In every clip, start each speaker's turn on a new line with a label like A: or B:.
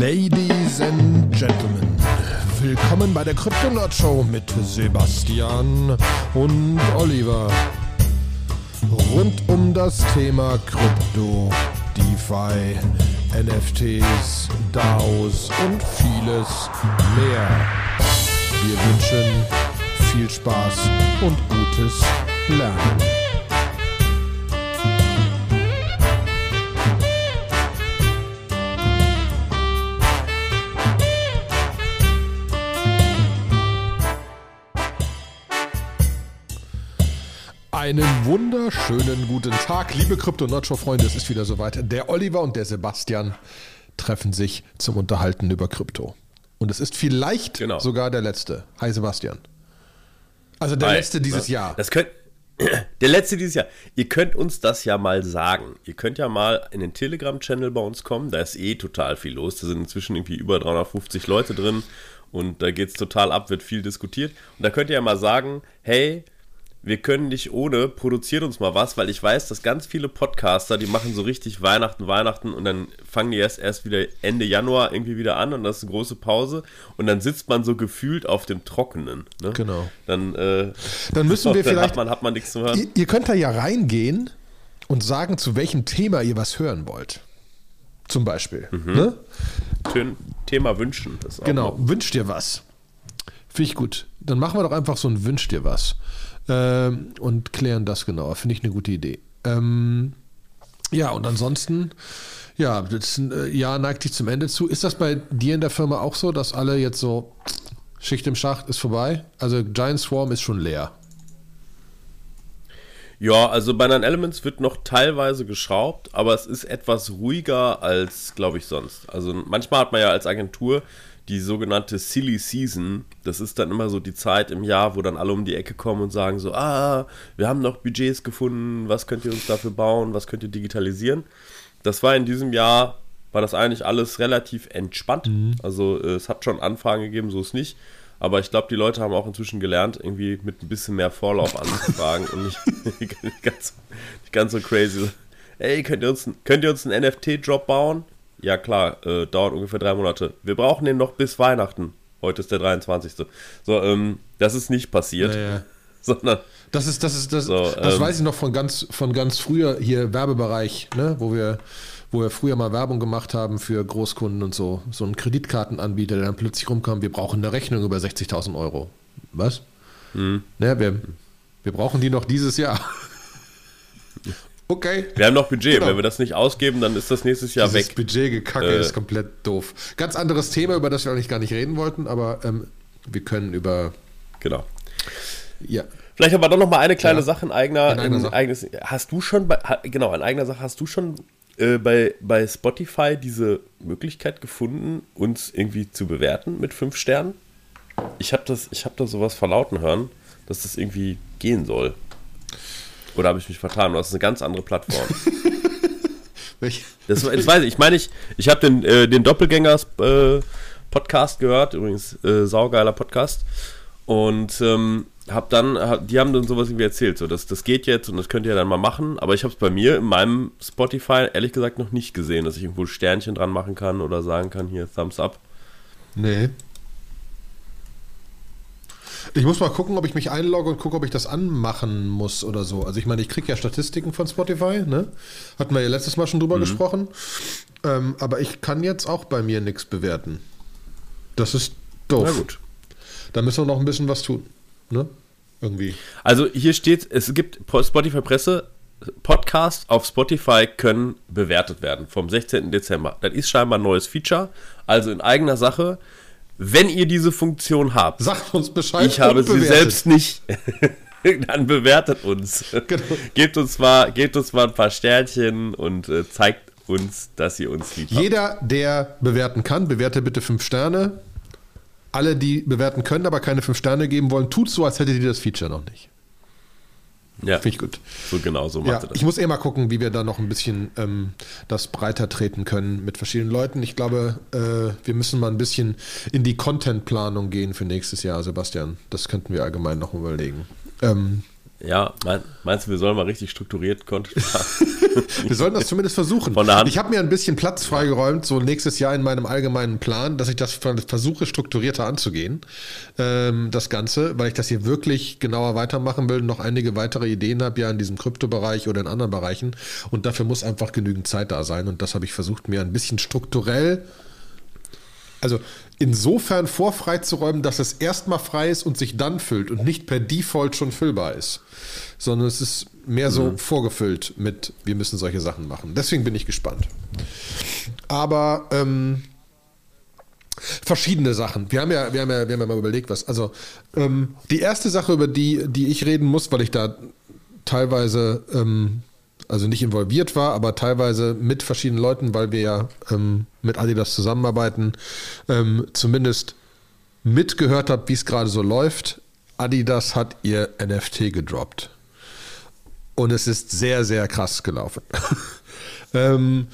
A: Ladies and Gentlemen, willkommen bei der Kryptonaut Show mit Sebastian und Oliver. Rund um das Thema Krypto, DeFi, NFTs, DAOs und vieles mehr. Wir wünschen viel Spaß und gutes Lernen. Einen wunderschönen guten Tag, liebe Krypto-Nacho-Freunde. Es ist wieder soweit. Der Oliver und der Sebastian treffen sich zum Unterhalten über Krypto. Und es ist vielleicht
B: Genau.
A: sogar der letzte. Hi, Sebastian. Also der
B: Hi,
A: letzte dieses
B: ne?
A: Jahr.
B: Das könnt, der letzte dieses Jahr. Ihr könnt uns das ja mal sagen. Ihr könnt ja mal in den Telegram-Channel bei uns kommen. Da ist eh total viel los. Da sind inzwischen irgendwie über 350 Leute drin. Und da geht es total ab, wird viel diskutiert. Und da könnt ihr ja mal sagen, hey, wir können nicht ohne, produziert uns mal was, weil ich weiß, dass ganz viele Podcaster, die machen so richtig Weihnachten, Weihnachten und dann fangen die erst, erst wieder Ende Januar irgendwie wieder an und das ist eine große Pause und dann sitzt man so gefühlt auf dem Trockenen. Ne?
A: Genau.
B: Dann, äh,
A: Dann müssen wir
B: dann
A: vielleicht-
B: Hat man, hat man nichts zu hören.
A: Ihr, ihr könnt da ja reingehen und sagen, zu welchem Thema ihr was hören wollt. Zum Beispiel.
B: Mhm.
A: Ne?
B: Thön- Thema wünschen. Das ist auch
A: Genau, wünsch dir was. Finde ich gut. Dann machen wir doch einfach so ein Wünsch dir was. Ähm, und klären das genauer. Finde ich eine gute Idee. Ähm, ja, und ansonsten, ja, das äh, Jahr neigt sich zum Ende zu. Ist das bei dir in der Firma auch so, dass alle jetzt so Schicht im Schacht ist vorbei? Also Giant Swarm ist schon leer.
B: Ja, also bei Nine Elements wird noch teilweise geschraubt, aber es ist etwas ruhiger als, glaube ich, sonst. Also manchmal hat man ja als Agentur die sogenannte Silly Season. Das ist dann immer so die Zeit im Jahr, wo dann alle um die Ecke kommen und sagen so, ah, wir haben noch Budgets gefunden, was könnt ihr uns dafür bauen, was könnt ihr digitalisieren. Das war in diesem Jahr, war das eigentlich alles relativ entspannt. Also äh, es hat schon Anfragen gegeben, so ist nicht. Aber ich glaube, die Leute haben auch inzwischen gelernt, irgendwie mit ein bisschen mehr Vorlauf anzufragen und nicht, nicht, ganz, nicht ganz so crazy. Ey, könnt ihr uns, könnt ihr uns einen NFT-Drop bauen? Ja, klar, äh, dauert ungefähr drei Monate. Wir brauchen den noch bis Weihnachten. Heute ist der 23. So, ähm, das ist nicht passiert,
A: Naja.
B: sondern
A: Das ist, das ist, das,
B: So,
A: das
B: ähm,
A: weiß ich noch von ganz, von ganz früher hier Werbebereich, ne, wo wir, wo wir früher mal Werbung gemacht haben für Großkunden und so. So ein Kreditkartenanbieter, der dann plötzlich rumkam, wir brauchen eine Rechnung über 60.000 Euro. Was?
B: Hm.
A: Ne, wir, wir brauchen die noch dieses Jahr. Okay.
B: wir haben noch Budget.
A: Genau.
B: Wenn wir das nicht ausgeben, dann ist das nächstes Jahr
A: Dieses
B: weg.
A: Budgetgekacke
B: Äh,
A: ist komplett doof. Ganz anderes Thema, über das wir eigentlich gar nicht reden wollten, aber ähm, wir können über,
B: Genau.
A: ja,
B: Vielleicht aber doch noch mal eine kleine
A: Ja.
B: Sache in eigener,
A: In eigener
B: in
A: Sache.
B: eigenes. Hast du schon bei, genau, in eigener Sache hast du schon äh, bei, bei Spotify diese Möglichkeit gefunden, uns irgendwie zu bewerten mit fünf Sternen? Ich habe das, ich habe da sowas verlauten hören, dass das irgendwie gehen soll. Oder habe ich mich vertan? Das ist eine ganz andere Plattform. Das, das weiß ich. Ich meine, ich, ich habe den, äh, den Doppelgängers äh, Podcast gehört, übrigens äh, saugeiler Podcast. Und ähm, hab dann, hab, die haben dann sowas irgendwie erzählt, so das, das geht jetzt und das könnt ihr dann mal machen. Aber ich habe es bei mir in meinem Spotify ehrlich gesagt noch nicht gesehen, dass ich irgendwo Sternchen dran machen kann oder sagen kann, hier Thumbs up.
A: Nee. Ich muss mal gucken, ob ich mich einlogge und gucke, ob ich das anmachen muss oder so. Also ich meine, ich kriege ja Statistiken von Spotify, ne? Hatten wir ja letztes Mal schon drüber gesprochen. Ähm, aber ich kann jetzt auch bei mir nichts bewerten. Das ist doof.
B: Na gut.
A: Da müssen wir noch ein bisschen was tun. Ne? Irgendwie.
B: Also hier steht, es gibt Po- Spotify Presse, Podcasts auf Spotify können bewertet werden vom 16. Dezember. Das ist scheinbar ein neues Feature, also in eigener Sache. Wenn ihr diese Funktion habt,
A: Sagt uns Bescheid.
B: ich habe sie
A: bewertet.
B: selbst nicht, dann bewertet uns.
A: Genau.
B: Gebt uns mal, gebt uns mal ein paar Sternchen und äh, zeigt uns, dass ihr uns lieb habt.
A: Jeder, der bewerten kann, bewerte bitte fünf Sterne. Alle, die bewerten können, aber keine fünf Sterne geben wollen, tut so, als hättet ihr das Feature noch nicht.
B: Ja,
A: Finde ich gut.
B: so genau so
A: Ja,
B: macht ihr das.
A: ich muss eh mal gucken, wie wir da noch ein bisschen ähm, das breiter treten können mit verschiedenen Leuten. Ich glaube, äh, wir müssen mal ein bisschen in die Contentplanung gehen für nächstes Jahr, Sebastian. Das könnten wir allgemein noch überlegen. Ähm,
B: Ja, mein, meinst du, wir sollen mal richtig strukturiert Content
A: Wir sollten das zumindest versuchen.
B: Von der Hand.
A: Ich habe mir ein bisschen Platz freigeräumt, so nächstes Jahr in meinem allgemeinen Plan, dass ich das versuche, strukturierter anzugehen, ähm, das Ganze, weil ich das hier wirklich genauer weitermachen will, noch einige weitere Ideen habe, ja in diesem Kryptobereich oder in anderen Bereichen. Und dafür muss einfach genügend Zeit da sein. Und das habe ich versucht, mir ein bisschen strukturell also insofern vorfreizuräumen, dass es erstmal frei ist und sich dann füllt und nicht per Default schon füllbar ist, sondern es ist mehr so mhm. vorgefüllt mit, wir müssen solche Sachen machen. Deswegen bin ich gespannt. Aber ähm, verschiedene Sachen. Wir haben ja, wir haben ja, wir haben ja mal überlegt, was. Also ähm, die erste Sache, über die, die ich reden muss, weil ich da teilweise ähm, also nicht involviert war, aber teilweise mit verschiedenen Leuten, weil wir ja ähm, mit Adidas zusammenarbeiten, ähm, zumindest mitgehört habe, wie es gerade so läuft. Adidas hat ihr NFT gedroppt. Und es ist sehr, sehr krass gelaufen. ähm,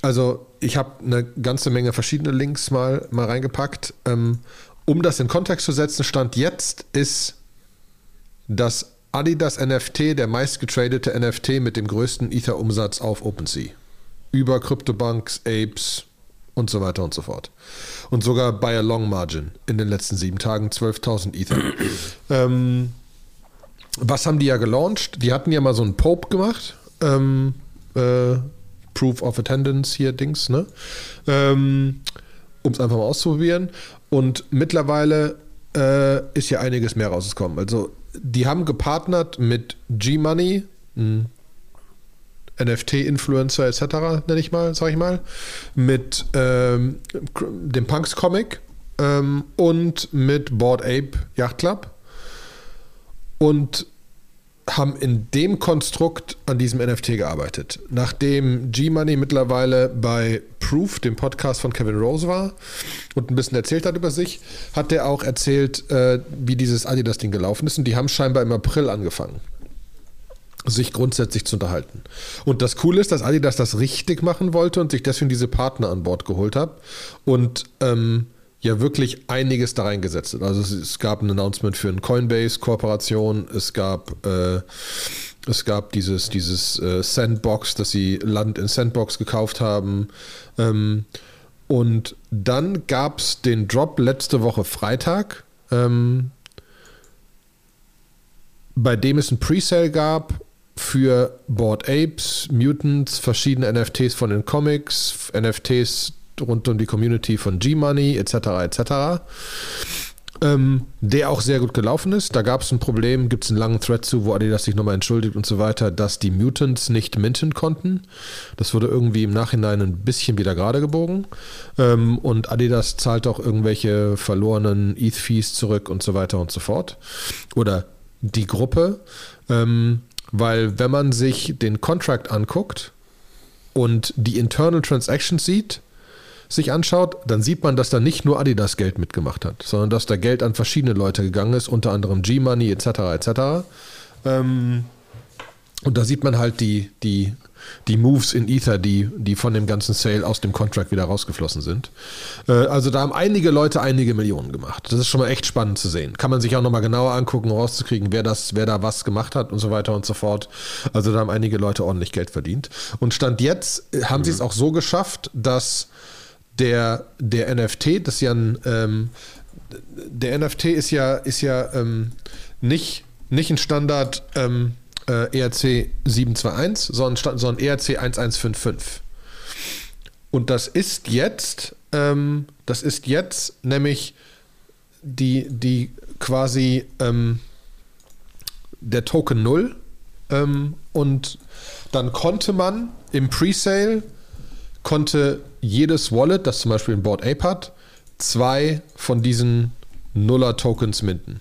A: also ich habe eine ganze Menge verschiedene Links mal, mal reingepackt. Ähm, um das in Kontext zu setzen, Stand jetzt ist das Adidas NFT der meistgetradete NFT mit dem größten Ether-Umsatz auf OpenSea. Über CryptoBunks, Apes und so weiter und so fort. Und sogar by a long margin in den letzten sieben Tagen 12.000 Ether. ähm, was haben die ja gelauncht? Die hatten ja mal so einen Pope gemacht. Ähm, äh, Proof of Attendance hier, Dings, ne? Ähm, um es einfach mal auszuprobieren. Und mittlerweile äh, ist ja einiges mehr rausgekommen. Also die haben gepartnert mit G-Money, NFT-Influencer etc., nenne ich mal, sag ich mal, mit ähm, dem Punks Comic ähm, und mit Board Ape Yacht Club und haben in dem Konstrukt an diesem NFT gearbeitet. Nachdem G-Money mittlerweile bei Proof, dem Podcast von Kevin Rose war und ein bisschen erzählt hat über sich, hat er auch erzählt, äh, wie dieses Adidas-Ding gelaufen ist. Und die haben scheinbar im April angefangen, sich grundsätzlich zu unterhalten. Und das Coole ist, dass Adidas das richtig machen wollte und sich deswegen diese Partner an Bord geholt hat. Und ähm, ja wirklich einiges da reingesetzt hat. Also es, es, gab ein Announcement für eine Coinbase-Kooperation, es gab äh, es gab dieses, dieses äh, Sandbox, dass sie Land in Sandbox gekauft haben. Ähm, und dann gab es den Drop letzte Woche Freitag, ähm, bei dem es ein Presale gab für Board Apes, Mutants, verschiedene NFTs von den Comics, NFTs rund um die Community von G-Money etc. etc. Ähm, der auch sehr gut gelaufen ist. Da gab es ein Problem, gibt es einen langen Thread zu, wo Adidas sich nochmal entschuldigt und so weiter, dass die Mutants nicht minten konnten. Das wurde irgendwie im Nachhinein ein bisschen wieder gerade gebogen. Ähm, und Adidas zahlt auch irgendwelche verlorenen ETH-Fees zurück und so weiter und so fort. Oder die Gruppe. Ähm, weil wenn man sich den Contract anguckt und die Internal Transactions sieht, sich anschaut, dann sieht man, dass da nicht nur Adidas Geld mitgemacht hat, sondern dass da Geld an verschiedene Leute gegangen ist, unter anderem G-Money etc. etc. Ähm, und da sieht man halt die, die, die Moves in Ether, die, die von dem ganzen Sale aus dem Contract wieder rausgeflossen sind. Äh, also da haben einige Leute einige Millionen gemacht. Das ist schon mal echt spannend zu sehen. Kann man sich auch nochmal genauer angucken, rauszukriegen, wer das, wer da was gemacht hat und so weiter und so fort. Also da haben einige Leute ordentlich Geld verdient. Und Stand jetzt haben mhm. sie es auch so geschafft, dass der, der NFT, das ist ja ein, ähm, der NFT ist ja, ist ja ähm, nicht, nicht ein Standard ähm, äh, ERC 721, sondern, sondern ERC 1155. Und das ist jetzt, ähm, das ist jetzt nämlich die, die quasi ähm, der Token 0 ähm, und dann konnte man im Presale konnte jedes Wallet, das zum Beispiel ein Board Ape hat, zwei von diesen Nuller-Tokens minden.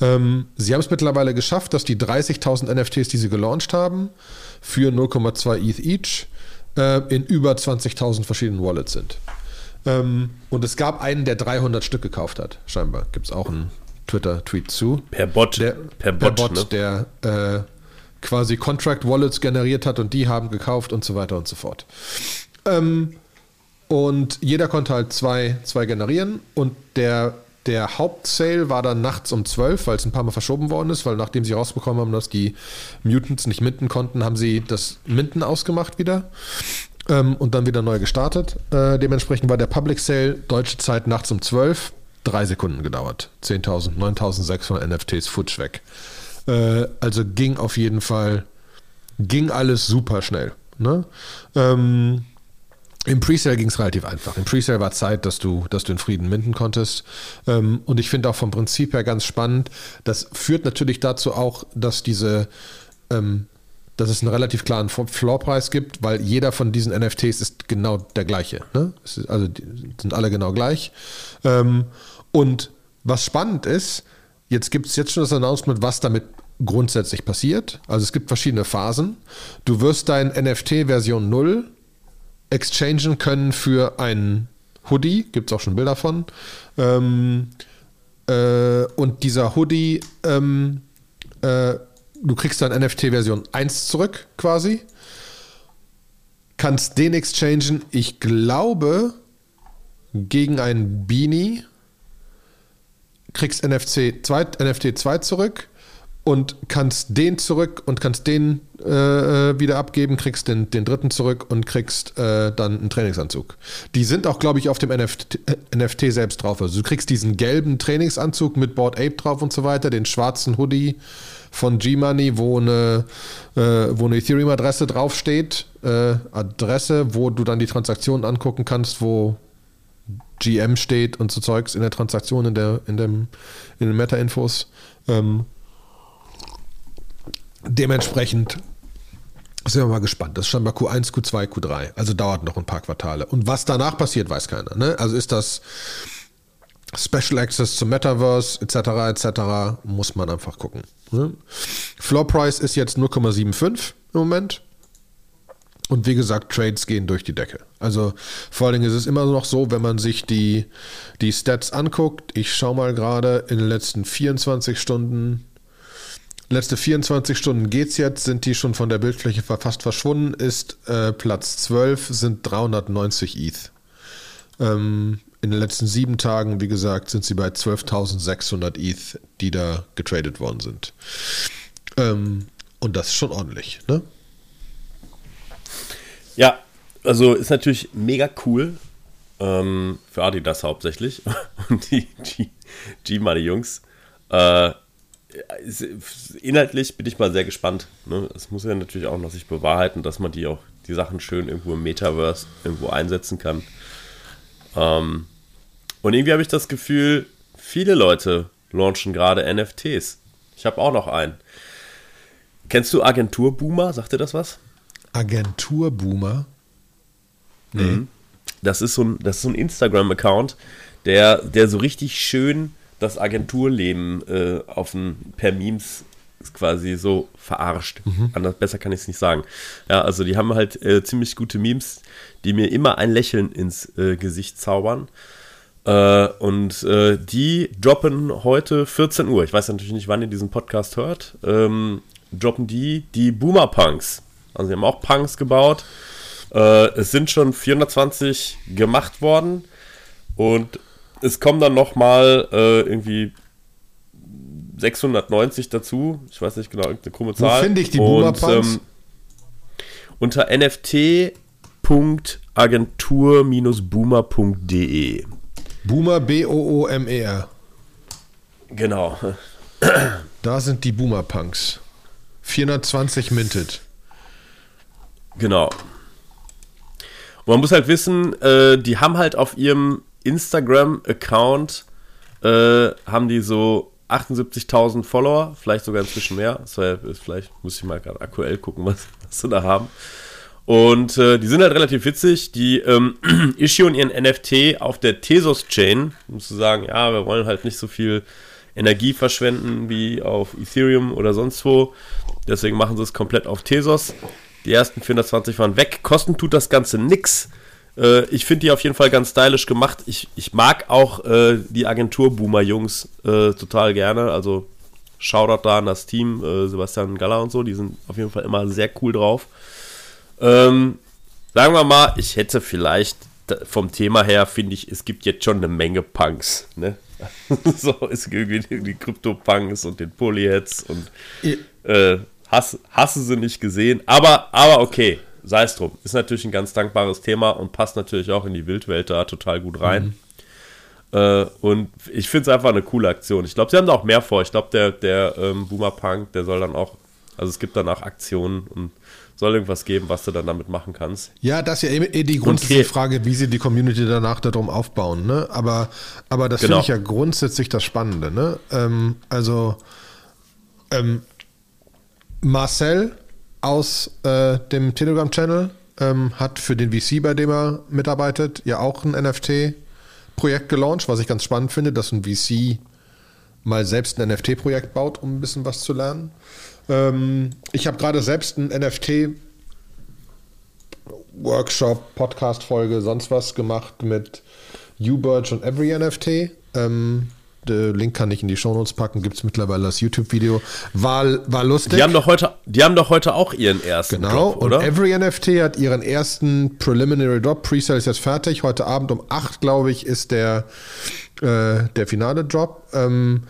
A: Ähm, sie haben es mittlerweile geschafft, dass die 30.000 NFTs, die sie gelauncht haben, für 0,2 ETH each äh, in über 20.000 verschiedenen Wallets sind. Ähm, und es gab einen, der 300 Stück gekauft hat, scheinbar. Gibt es auch einen Twitter-Tweet zu.
B: Per Bot.
A: Der, per Bot, per Bot ne? der äh, quasi Contract Wallets generiert hat und die haben gekauft und so weiter und so fort. Ähm, und jeder konnte halt zwei, zwei generieren und der der Hauptsale war dann nachts um 12, weil es ein paar Mal verschoben worden ist, weil nachdem sie rausbekommen haben, dass die Mutants nicht minden konnten, haben sie das Minden ausgemacht wieder ähm, und dann wieder neu gestartet. Äh, dementsprechend war der Public Sale deutsche Zeit nachts um 12, drei Sekunden gedauert. 10.000, 9.600 NFTs futsch weg. Äh, also ging auf jeden Fall, ging alles super schnell. Ne? Ähm, im Presale ging es relativ einfach. Im Presale war Zeit, dass du, dass du in Frieden minden konntest. Ähm, und ich finde auch vom Prinzip her ganz spannend. Das führt natürlich dazu auch, dass diese, ähm, dass es einen relativ klaren Floorpreis gibt, weil jeder von diesen NFTs ist genau der gleiche. Ne? also sind alle genau gleich. Ähm, und was spannend ist, jetzt gibt es jetzt schon das Announcement, was damit grundsätzlich passiert. Also es gibt verschiedene Phasen. Du wirst dein NFT Version 0 exchangen können für einen Hoodie, gibt es auch schon Bilder von. Ähm, äh, und dieser Hoodie, ähm, äh, du kriegst dann NFT-Version 1 zurück quasi. Kannst den exchangen, ich glaube, gegen ein Beanie. Kriegst NFC 2, NFT 2 zurück und kannst den zurück und kannst den äh, wieder abgeben, kriegst den, den dritten zurück und kriegst äh, dann einen Trainingsanzug. Die sind auch, glaube ich, auf dem NFT, äh, NFT selbst drauf. Also du kriegst diesen gelben Trainingsanzug mit Board Ape drauf und so weiter, den schwarzen Hoodie von G-Money, wo eine, äh, eine Ethereum-Adresse draufsteht. Äh, Adresse, wo du dann die Transaktionen angucken kannst, wo GM steht und so Zeugs in der Transaktion, in, der, in, dem, in den Meta-Infos. Ähm, Dementsprechend sind wir mal gespannt. Das ist scheinbar Q1, Q2, Q3. Also dauert noch ein paar Quartale. Und was danach passiert, weiß keiner. Ne? Also ist das Special Access zum Metaverse etc. etc. Muss man einfach gucken. Ne? Floor Price ist jetzt 0,75 im Moment. Und wie gesagt, Trades gehen durch die Decke. Also vor allen Dingen ist es immer noch so, wenn man sich die, die Stats anguckt. Ich schaue mal gerade in den letzten 24 Stunden Letzte 24 Stunden geht's jetzt, sind die schon von der Bildfläche fast verschwunden, ist äh, Platz 12, sind 390 ETH. Ähm, in den letzten sieben Tagen, wie gesagt, sind sie bei 12.600 ETH, die da getradet worden sind. Ähm, und das ist schon ordentlich, ne?
B: Ja, also ist natürlich mega cool. Ähm, für Adidas hauptsächlich. Und die G-Money-Jungs. Äh, inhaltlich bin ich mal sehr gespannt. Ne? Es muss ja natürlich auch noch sich bewahrheiten, dass man die auch die Sachen schön irgendwo im Metaverse irgendwo einsetzen kann. Ähm, und irgendwie habe ich das Gefühl, viele Leute launchen gerade NFTs. Ich habe auch noch einen. Kennst du Agentur Boomer? Sagt dir das was?
A: Agentur Boomer?
B: Nee. Mhm. Das ist so ein, so ein Instagram-Account, der, der so richtig schön das Agenturleben äh, auf ein, per Memes quasi so verarscht. Mhm. Anders, besser kann ich es nicht sagen. Ja, also die haben halt äh, ziemlich gute Memes, die mir immer ein Lächeln ins äh, Gesicht zaubern. Äh, und äh, die droppen heute 14 Uhr. Ich weiß natürlich nicht, wann ihr diesen Podcast hört. Ähm, droppen die die Boomer Punks. Also sie haben auch Punks gebaut. Äh, es sind schon 420 gemacht worden. Und es kommen dann nochmal äh, irgendwie 690 dazu. Ich weiß nicht genau, irgendeine krumme Zahl.
A: Wo finde ich die Boomer ähm,
B: Unter nft.agentur-boomer.de.
A: Boomer B-O-O-M-E-R.
B: Genau.
A: Da sind die Boomer Punks. 420 minted.
B: Genau. Und man muss halt wissen, äh, die haben halt auf ihrem Instagram-Account äh, haben die so 78.000 Follower, vielleicht sogar inzwischen mehr. War, vielleicht muss ich mal gerade aktuell gucken, was, was sie da haben. Und äh, die sind halt relativ witzig. Die ähm, issuen ihren NFT auf der Tezos-Chain, um zu sagen, ja, wir wollen halt nicht so viel Energie verschwenden wie auf Ethereum oder sonst wo. Deswegen machen sie es komplett auf Tezos. Die ersten 420 waren weg. Kosten tut das Ganze nix. Äh, ich finde die auf jeden Fall ganz stylisch gemacht. Ich, ich mag auch äh, die Agentur-Boomer-Jungs äh, total gerne. Also Shoutout da an das Team, äh, Sebastian Galler und so. Die sind auf jeden Fall immer sehr cool drauf. Ähm, sagen wir mal, ich hätte vielleicht vom Thema her, finde ich, es gibt jetzt schon eine Menge Punks. Ne? so ist irgendwie die Krypto-Punks und den Polyheads und äh, hasse, hasse sie nicht gesehen. Aber, aber okay, sei es drum. Ist natürlich ein ganz dankbares Thema und passt natürlich auch in die Wildwelt da total gut rein. Mhm. Äh, und ich finde es einfach eine coole Aktion. Ich glaube, sie haben da auch mehr vor. Ich glaube, der, der ähm, Boomer Punk, der soll dann auch, also es gibt danach Aktionen und soll irgendwas geben, was du dann damit machen kannst.
A: Ja, das ist ja eh die grundsätzliche Frage, wie sie die Community danach darum aufbauen. Ne? Aber, aber das genau. finde ich ja grundsätzlich das Spannende. Ne? Ähm, also ähm, Marcel aus äh, dem Telegram-Channel ähm, hat für den VC, bei dem er mitarbeitet, ja auch ein NFT-Projekt gelauncht, was ich ganz spannend finde, dass ein VC mal selbst ein NFT-Projekt baut, um ein bisschen was zu lernen. Ähm, ich habe gerade selbst ein NFT Workshop, Podcast-Folge, sonst was gemacht mit Uberge und Every NFT. Ähm, den Link kann ich in die Shownotes packen, gibt es mittlerweile das YouTube-Video. War, war lustig.
B: Die haben, doch heute, die haben doch heute auch ihren ersten
A: genau, Drop, oder? Und Every NFT hat ihren ersten Preliminary Drop. Pre-Sale ist jetzt fertig. Heute Abend um 8, glaube ich, ist der, äh, der finale Drop. Ähm,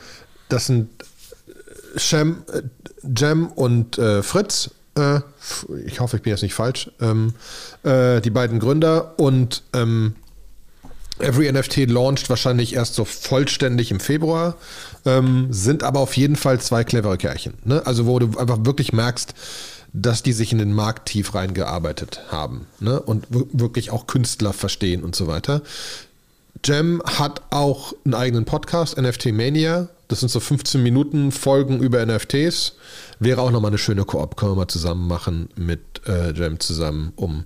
A: das sind Shem, äh, Jem und äh, Fritz, äh, ich hoffe, ich bin jetzt nicht falsch, ähm, äh, die beiden Gründer und ähm, Every NFT launcht wahrscheinlich erst so vollständig im Februar, ähm, sind aber auf jeden Fall zwei clevere Kerlchen. Ne? Also wo du einfach wirklich merkst, dass die sich in den Markt tief reingearbeitet haben ne? und wirklich auch Künstler verstehen und so weiter. Jem hat auch einen eigenen Podcast, NFT Mania. Das sind so 15 Minuten Folgen über NFTs. Wäre auch nochmal eine schöne Koop, können wir mal zusammen machen mit äh, Jem zusammen, um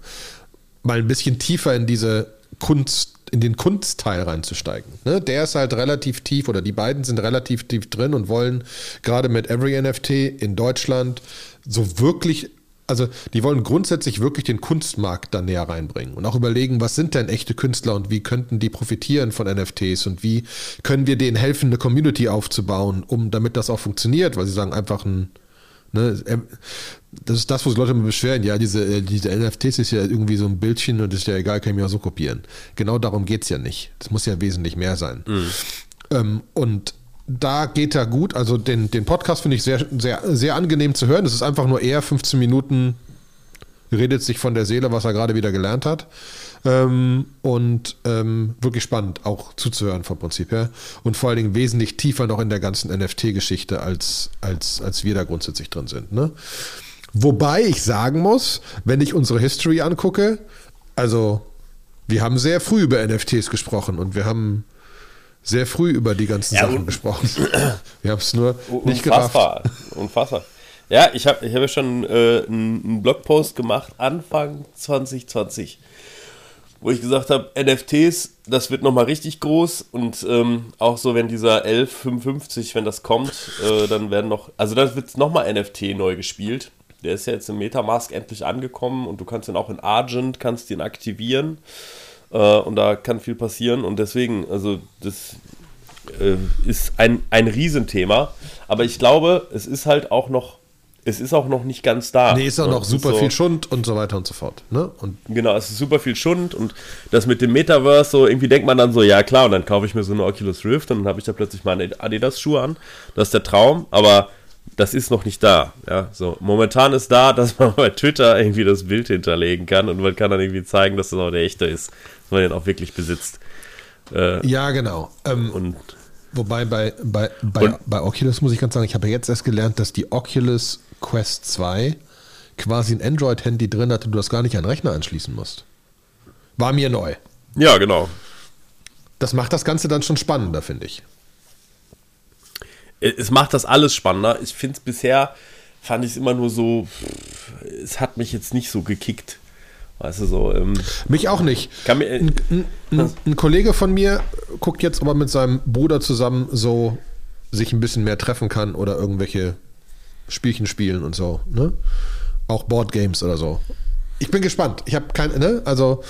A: mal ein bisschen tiefer in diese Kunst, in den Kunstteil reinzusteigen. Ne? Der ist halt relativ tief oder die beiden sind relativ tief drin und wollen gerade mit Every NFT in Deutschland so wirklich also die wollen grundsätzlich wirklich den Kunstmarkt da näher reinbringen und auch überlegen, was sind denn echte Künstler und wie könnten die profitieren von NFTs und wie können wir denen helfen, eine Community aufzubauen, um damit das auch funktioniert, weil sie sagen einfach ein Ne, das ist das, wo sich Leute immer beschweren. Ja, diese, äh, diese NFTs ist ja irgendwie so ein Bildchen und ist ja egal, kann ich mir auch so kopieren. Genau darum geht es ja nicht. Das muss ja wesentlich mehr sein. Mhm. Ähm, und da geht er gut. Also den, den Podcast finde ich sehr, sehr, sehr angenehm zu hören. Es ist einfach nur eher 15 Minuten, redet sich von der Seele, was er gerade wieder gelernt hat. Ähm, und ähm, wirklich spannend auch zuzuhören vom Prinzip her. Und vor allen Dingen wesentlich tiefer noch in der ganzen NFT-Geschichte, als, als, als wir da grundsätzlich drin sind. Ne? Wobei ich sagen muss, wenn ich unsere History angucke, also wir haben sehr früh über NFTs gesprochen und wir haben sehr früh über die ganzen ja, Sachen gesprochen. Wir haben es nur nicht
B: unfassbar, gerafft. Unfassbar. Ja, ich habe ich hab ja schon äh, einen Blogpost gemacht Anfang 2020, wo ich gesagt habe, NFTs, das wird nochmal richtig groß und ähm, auch so, wenn dieser 1155, wenn das kommt, äh, dann werden noch, also dann wird nochmal NFT neu gespielt. Der ist ja jetzt im Metamask endlich angekommen und du kannst ihn auch in Argent, kannst ihn aktivieren. Äh, und da kann viel passieren. Und deswegen, also das äh, ist ein, ein Riesenthema. Aber ich glaube, es ist halt auch noch es ist auch noch nicht ganz da.
A: Nee, ist
B: auch
A: noch super so, viel Schund und so weiter und so fort. Ne? Und
B: genau, es ist super viel Schund und das mit dem Metaverse, so irgendwie denkt man dann so, ja klar, und dann kaufe ich mir so eine Oculus Rift und dann habe ich da plötzlich meine Adidas-Schuhe an. Das ist der Traum, aber das ist noch nicht da. Ja, so. Momentan ist da, dass man bei Twitter irgendwie das Bild hinterlegen kann und man kann dann irgendwie zeigen, dass das auch der echte ist, dass man den auch wirklich besitzt.
A: Äh, ja, genau. Ähm, und wobei bei, bei, bei, und, bei Oculus muss ich ganz sagen, ich habe ja jetzt erst gelernt, dass die Oculus Quest 2 quasi ein Android-Handy drin hat und du das gar nicht an den Rechner anschließen musst. War mir neu.
B: Ja, genau.
A: Das macht das Ganze dann schon spannender, finde ich
B: es macht das alles spannender. Ich finde es bisher, fand ich es immer nur so, es hat mich jetzt nicht so gekickt. Weißt du so. Ähm,
A: mich auch nicht. Mir, äh, ein, ein, ein, Kollege von mir guckt jetzt, ob er mit seinem Bruder zusammen so sich ein bisschen mehr treffen kann oder irgendwelche Spielchen spielen und so. Ne? Auch Boardgames oder so. Ich bin gespannt. Ich habe keine, ne? Also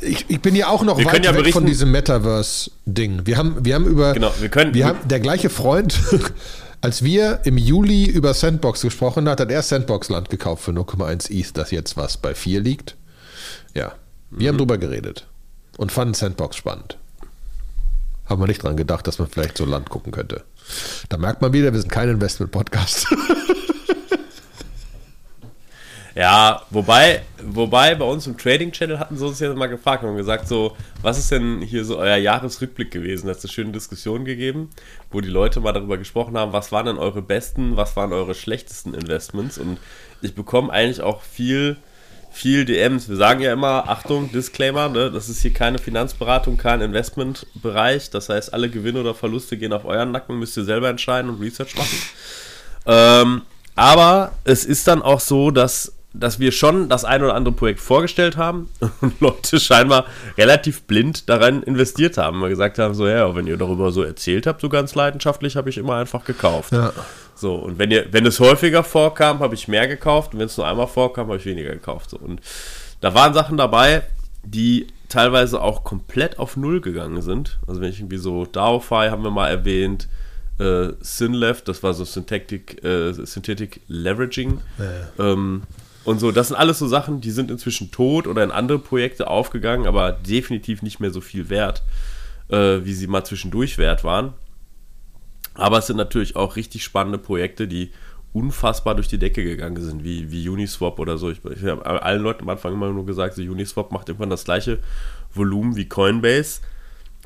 A: ich, ich, bin ja auch noch
B: wir weit ja weg
A: von diesem Metaverse-Ding. Wir haben, wir haben über.
B: Genau, wir können.
A: Wir haben der gleiche Freund, als wir im Juli über Sandbox gesprochen hat, hat er Sandbox-Land gekauft für 0,1 ETH, das jetzt was bei 4 liegt. Ja. Wir mhm. haben drüber geredet und fanden Sandbox spannend. Haben wir nicht dran gedacht, dass man vielleicht so Land gucken könnte. Da merkt man wieder, wir sind kein Investment-Podcast.
B: Ja, wobei, wobei bei uns im Trading Channel hatten sie uns ja mal gefragt und gesagt, so, was ist denn hier so euer Jahresrückblick gewesen? Da hat es eine schöne Diskussion gegeben, wo die Leute mal darüber gesprochen haben, was waren denn eure besten, was waren eure schlechtesten Investments? Und ich bekomme eigentlich auch viel, viel DMs. Wir sagen ja immer, Achtung, Disclaimer, ne, das ist hier keine Finanzberatung, kein Investmentbereich. Das heißt, alle Gewinne oder Verluste gehen auf euren Nacken, müsst ihr selber entscheiden und Research machen. Ähm, aber es ist dann auch so, dass dass wir schon das ein oder andere Projekt vorgestellt haben und Leute scheinbar relativ blind daran investiert haben. Wir gesagt haben, so, ja, wenn ihr darüber so erzählt habt, so ganz leidenschaftlich, habe ich immer einfach gekauft. Ja. So, und wenn ihr, wenn es häufiger vorkam, habe ich mehr gekauft und wenn es nur einmal vorkam, habe ich weniger gekauft. So. Und da waren Sachen dabei, die teilweise auch komplett auf Null gegangen sind. Also wenn ich irgendwie so DAOFi haben wir mal erwähnt, äh, Synleft, das war so Synthetic, äh, Synthetic Leveraging. Ja. Ähm, und so, das sind alles so Sachen, die sind inzwischen tot oder in andere Projekte aufgegangen, aber definitiv nicht mehr so viel wert, äh, wie sie mal zwischendurch wert waren. Aber es sind natürlich auch richtig spannende Projekte, die unfassbar durch die Decke gegangen sind, wie, wie Uniswap oder so. Ich, ich habe allen Leuten am Anfang immer nur gesagt, so Uniswap macht irgendwann das gleiche Volumen wie Coinbase,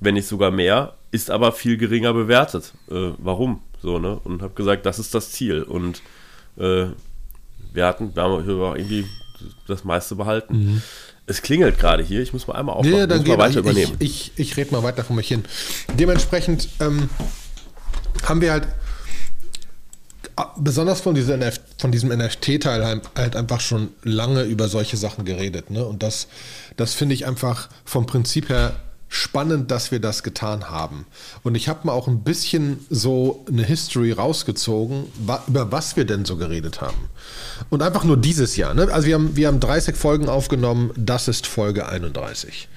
B: wenn nicht sogar mehr, ist aber viel geringer bewertet. Äh, warum? So, ne? Und habe gesagt, das ist das Ziel. Und äh, wir hatten, wir haben irgendwie das meiste behalten. Mhm. Es klingelt gerade hier, ich muss mal einmal aufmachen.
A: Nee, dann mal weiter ich, übernehmen. Ich, ich, ich rede mal weiter von mich hin. Dementsprechend ähm, haben wir halt besonders von, dieser NF, von diesem NFT-Teil halt, halt, einfach schon lange über solche Sachen geredet. Ne? Und das, das finde ich einfach vom Prinzip her spannend, dass wir das getan haben. Und ich habe mal auch ein bisschen so eine History rausgezogen, über was wir denn so geredet haben. Und einfach nur dieses Jahr. Ne? Also wir haben, wir haben 30 Folgen aufgenommen, das ist Folge 31.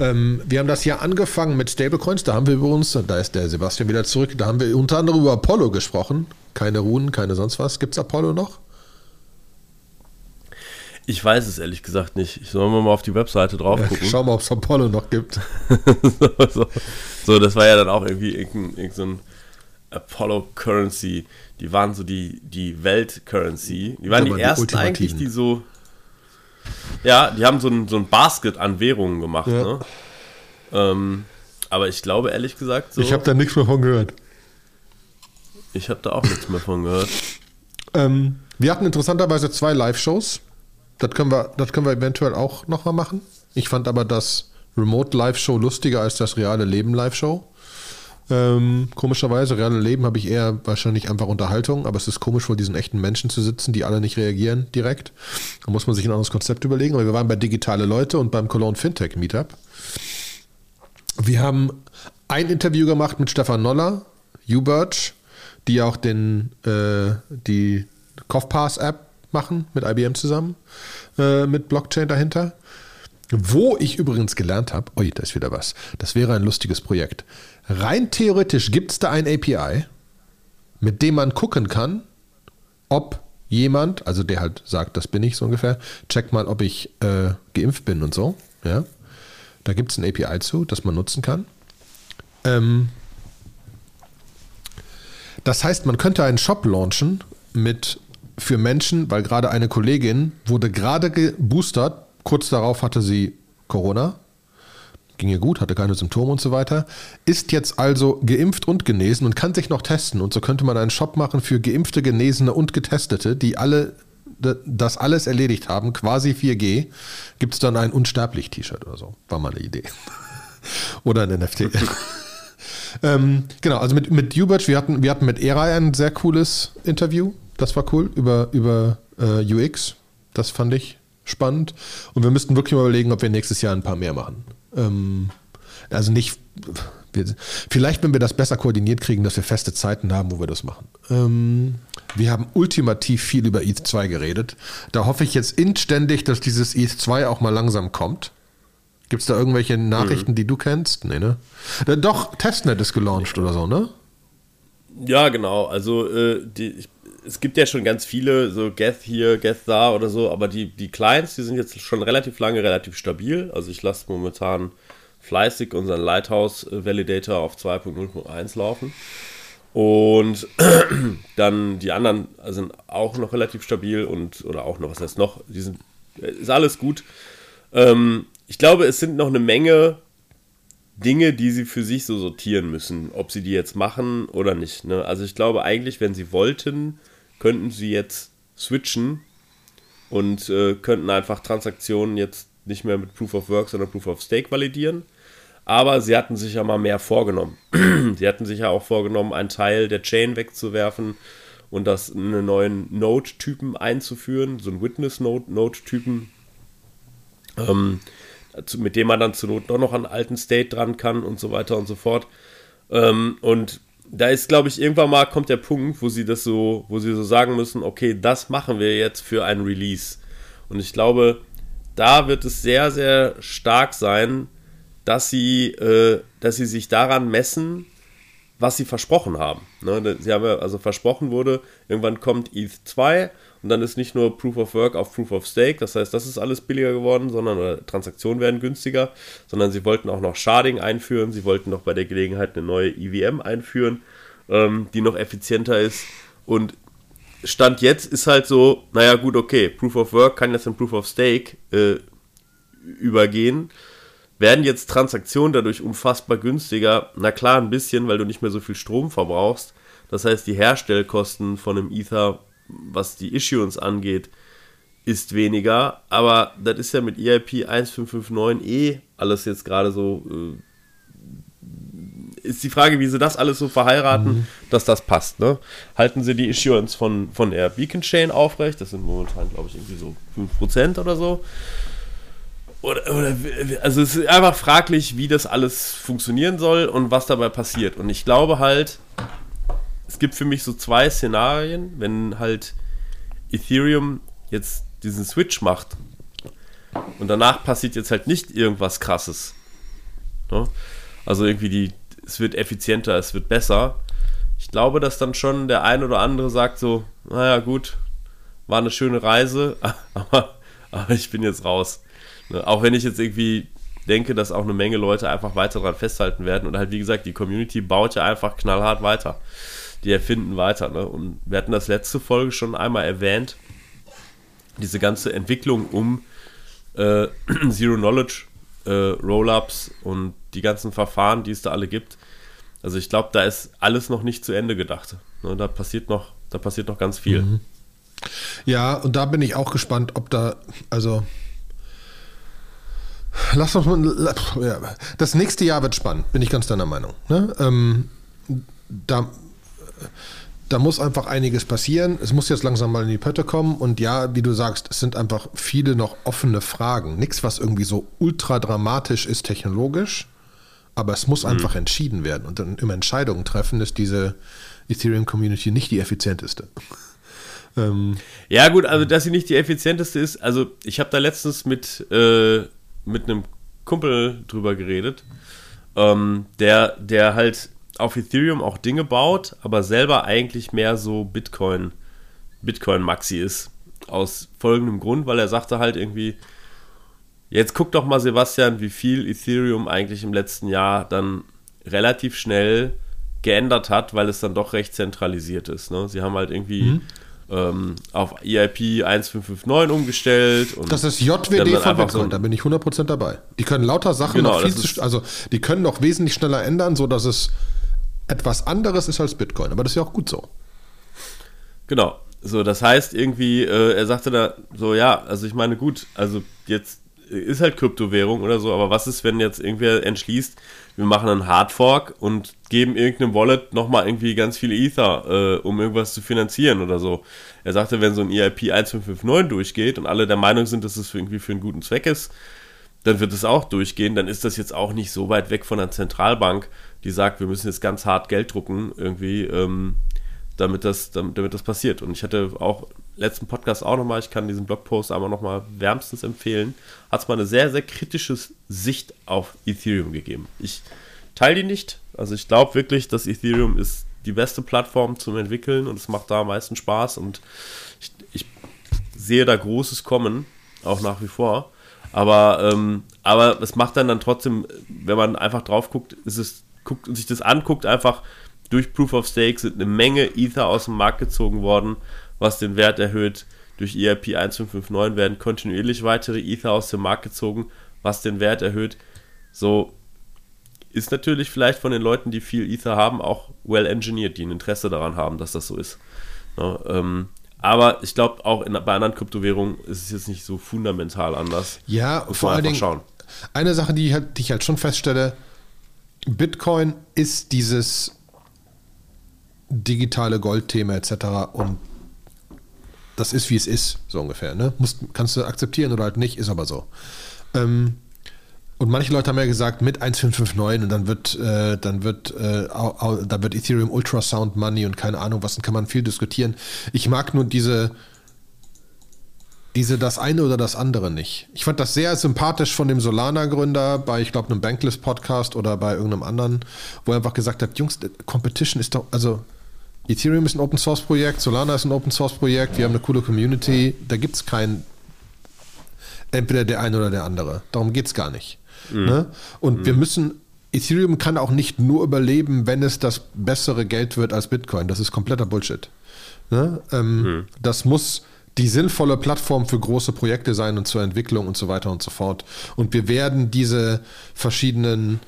A: Ähm, wir haben das Jahr angefangen mit Stablecoins, da haben wir übrigens, da ist der Sebastian wieder zurück, da haben wir unter anderem über Apollo gesprochen. Keine Runen, keine sonst was. Gibt es Apollo noch?
B: Ich weiß es ehrlich gesagt nicht. Ich soll mal auf die Webseite drauf gucken.
A: Schau mal, ob es Apollo noch gibt.
B: so, so. so, das war ja dann auch irgendwie irgendein, irgendein Apollo Currency. Die waren so die, die Welt-Currency. Die waren die, die ersten eigentlich, die so. Ja, die haben so ein, so ein Basket an Währungen gemacht. Ja. Ne? Ähm, aber ich glaube ehrlich gesagt
A: so. Ich habe da nichts mehr von gehört.
B: Ich habe da auch nichts mehr von gehört.
A: Ähm, wir hatten interessanterweise zwei Live-Shows. Das können wir, das können wir eventuell auch nochmal machen. Ich fand aber das Remote Live-Show lustiger als das reale Leben Live-Show. Ähm, komischerweise, reale Leben habe ich eher wahrscheinlich einfach Unterhaltung, aber es ist komisch, vor diesen echten Menschen zu sitzen, die alle nicht reagieren direkt. Da muss man sich ein anderes Konzept überlegen. Aber wir waren bei Digitale Leute und beim Cologne Fintech Meetup. Wir haben ein Interview gemacht mit Stefan Noller, UBirch, die auch den, äh, die CoffPass-App machen mit IBM zusammen, äh, mit Blockchain dahinter. Wo ich übrigens gelernt habe, oi, da ist wieder was. Das wäre ein lustiges Projekt. Rein theoretisch gibt es da ein API, mit dem man gucken kann, ob jemand, also der halt sagt, das bin ich so ungefähr, check mal, ob ich äh, geimpft bin und so. Ja, da gibt es ein API zu, das man nutzen kann. Ähm, das heißt, man könnte einen Shop launchen mit für Menschen, weil gerade eine Kollegin wurde gerade geboostert, kurz darauf hatte sie Corona, ging ihr gut, hatte keine Symptome und so weiter, ist jetzt also geimpft und genesen und kann sich noch testen. Und so könnte man einen Shop machen für geimpfte, Genesene und Getestete, die alle das alles erledigt haben, quasi 4G, gibt es dann ein Unsterblich-T-Shirt oder so. War mal eine Idee. oder ein NFT. ähm, genau, also mit, mit Hubert, wir hatten, wir hatten mit Era ein sehr cooles Interview das war cool, über, über äh, UX. Das fand ich spannend. Und wir müssten wirklich mal überlegen, ob wir nächstes Jahr ein paar mehr machen. Ähm, also nicht, wir, vielleicht, wenn wir das besser koordiniert kriegen, dass wir feste Zeiten haben, wo wir das machen. Ähm, wir haben ultimativ viel über ETH 2 geredet. Da hoffe ich jetzt inständig, dass dieses ETH 2 auch mal langsam kommt. Gibt es da irgendwelche Nachrichten, mhm. die du kennst? Nee, ne? Äh, doch, Testnet ist gelauncht oder so, ne?
B: Ja, genau. Also äh, die, ich es gibt ja schon ganz viele, so Geth hier, Geth da oder so, aber die, die Clients, die sind jetzt schon relativ lange relativ stabil. Also ich lasse momentan fleißig unseren Lighthouse Validator auf 2.0.1 laufen. Und dann die anderen sind auch noch relativ stabil und, oder auch noch, was heißt noch, die sind, ist alles gut. Ähm, ich glaube, es sind noch eine Menge Dinge, die sie für sich so sortieren müssen, ob sie die jetzt machen oder nicht. Ne? Also ich glaube eigentlich, wenn sie wollten, könnten sie jetzt switchen und äh, könnten einfach Transaktionen jetzt nicht mehr mit Proof of Work, sondern Proof of Stake validieren. Aber sie hatten sich ja mal mehr vorgenommen. sie hatten sich ja auch vorgenommen, einen Teil der Chain wegzuwerfen und das einen neuen Node-Typen einzuführen, so einen Witness-Node-Typen, ähm, mit dem man dann zur Not doch noch an alten State dran kann und so weiter und so fort. Ähm, und da ist, glaube ich, irgendwann mal kommt der Punkt, wo sie das so, wo sie so sagen müssen, okay, das machen wir jetzt für ein Release. Und ich glaube, da wird es sehr, sehr stark sein, dass sie, äh, dass sie sich daran messen, was sie versprochen haben. Ne? Sie haben ja, also versprochen wurde, irgendwann kommt ETH 2 und dann ist nicht nur Proof of Work auf Proof of Stake, das heißt, das ist alles billiger geworden, sondern oder Transaktionen werden günstiger, sondern sie wollten auch noch Sharding einführen, sie wollten noch bei der Gelegenheit eine neue EVM einführen, ähm, die noch effizienter ist. Und Stand jetzt ist halt so, naja gut, okay, Proof of Work kann jetzt in Proof of Stake äh, übergehen. Werden jetzt Transaktionen dadurch unfassbar günstiger? Na klar, ein bisschen, weil du nicht mehr so viel Strom verbrauchst. Das heißt, die Herstellkosten von einem Ether was die Issuance angeht, ist weniger. Aber das ist ja mit EIP 1559 eh alles jetzt gerade so. Äh, ist die Frage, wie sie das alles so verheiraten, mhm. dass das passt. Ne? Halten sie die Issuance von, von der Beacon Chain aufrecht? Das sind momentan, glaube ich, irgendwie so 5% oder so. Oder, oder, also es ist einfach fraglich, wie das alles funktionieren soll und was dabei passiert. Und ich glaube halt, es gibt für mich so zwei Szenarien, wenn halt Ethereum jetzt diesen Switch macht und danach passiert jetzt halt nicht irgendwas krasses. Ne? Also irgendwie die, es wird effizienter, es wird besser. Ich glaube, dass dann schon der ein oder andere sagt so, naja gut, war eine schöne Reise, aber, aber ich bin jetzt raus. Ne? Auch wenn ich jetzt irgendwie denke, dass auch eine Menge Leute einfach weiter daran festhalten werden und halt wie gesagt, die Community baut ja einfach knallhart weiter die erfinden weiter. Ne? Und wir hatten das letzte Folge schon einmal erwähnt, diese ganze Entwicklung um äh, Zero Knowledge äh, Rollups und die ganzen Verfahren, die es da alle gibt. Also ich glaube, da ist alles noch nicht zu Ende gedacht. Ne? Da passiert noch, da passiert noch ganz viel. Mhm.
A: Ja, und da bin ich auch gespannt, ob da, also Lass uns mal. Das nächste Jahr wird spannend, bin ich ganz deiner Meinung. Ne? Ähm, da da muss einfach einiges passieren. Es muss jetzt langsam mal in die Pötte kommen. Und ja, wie du sagst, es sind einfach viele noch offene Fragen. Nichts, was irgendwie so ultra dramatisch ist technologisch. Aber es muss mhm. einfach entschieden werden. Und dann im Entscheidungen treffen ist diese Ethereum-Community nicht die effizienteste.
B: ähm, ja, gut, also dass sie nicht die effizienteste ist. Also, ich habe da letztens mit, äh, mit einem Kumpel drüber geredet, ähm, der, der halt auf Ethereum auch Dinge baut, aber selber eigentlich mehr so Bitcoin, Bitcoin-Maxi ist. Aus folgendem Grund, weil er sagte halt irgendwie, jetzt guck doch mal, Sebastian, wie viel Ethereum eigentlich im letzten Jahr dann relativ schnell geändert hat, weil es dann doch recht zentralisiert ist. Ne? Sie haben halt irgendwie mhm. ähm, auf EIP 1559 umgestellt.
A: Und das ist JWD von Bitcoin, so da bin ich 100% dabei. Die können lauter Sachen genau, noch viel zu, also die können noch wesentlich schneller ändern, sodass es etwas anderes ist als Bitcoin. Aber das ist ja auch gut so.
B: Genau. So, das heißt irgendwie, äh, er sagte da so, ja, also ich meine, gut, also jetzt ist halt Kryptowährung oder so, aber was ist, wenn jetzt irgendwer entschließt, wir machen einen Hardfork und geben irgendeinem Wallet nochmal irgendwie ganz viele Ether, äh, um irgendwas zu finanzieren oder so. Er sagte, wenn so ein EIP 1559 durchgeht und alle der Meinung sind, dass es irgendwie für einen guten Zweck ist, dann wird es auch durchgehen, dann ist das jetzt auch nicht so weit weg von der Zentralbank, die sagt, wir müssen jetzt ganz hart Geld drucken, irgendwie, ähm, damit, das, damit, damit, das passiert. Und ich hatte auch letzten Podcast auch nochmal, ich kann diesen Blogpost aber nochmal wärmstens empfehlen, hat es mal eine sehr, sehr kritische Sicht auf Ethereum gegeben. Ich teile die nicht. Also ich glaube wirklich, dass Ethereum ist die beste Plattform zum Entwickeln und es macht da am meisten Spaß und ich, ich sehe da Großes kommen, auch nach wie vor. Aber, ähm, aber es macht dann dann trotzdem, wenn man einfach drauf guckt, ist es, guckt und sich das anguckt, einfach durch Proof of Stake sind eine Menge Ether aus dem Markt gezogen worden, was den Wert erhöht. Durch ERP 1559 werden kontinuierlich weitere Ether aus dem Markt gezogen, was den Wert erhöht. So ist natürlich vielleicht von den Leuten, die viel Ether haben, auch well engineered, die ein Interesse daran haben, dass das so ist. Ja, ähm, aber ich glaube, auch in, bei anderen Kryptowährungen ist es jetzt nicht so fundamental anders.
A: Ja, vor allen Dingen, schauen. eine Sache, die ich, halt, die ich halt schon feststelle, Bitcoin ist dieses digitale Goldthema etc. Und das ist, wie es ist, so ungefähr. Ne? Musst, kannst du akzeptieren oder halt nicht, ist aber so. Ähm, und manche Leute haben ja gesagt, mit 1.559 und dann wird, äh, dann wird, äh, dann wird Ethereum Ultrasound Money und keine Ahnung was, dann kann man viel diskutieren. Ich mag nur diese, diese das eine oder das andere nicht. Ich fand das sehr sympathisch von dem Solana-Gründer bei, ich glaube, einem Bankless-Podcast oder bei irgendeinem anderen, wo er einfach gesagt hat, Jungs, Competition ist doch, also Ethereum ist ein Open Source Projekt, Solana ist ein Open Source Projekt, wir haben eine coole Community, da gibt es kein entweder der eine oder der andere. Darum geht es gar nicht. Mhm. Ne? Und mhm. wir müssen, Ethereum kann auch nicht nur überleben, wenn es das bessere Geld wird als Bitcoin. Das ist kompletter Bullshit. Ne? Ähm, mhm. Das muss die sinnvolle Plattform für große Projekte sein und zur Entwicklung und so weiter und so fort. Und wir werden diese verschiedenen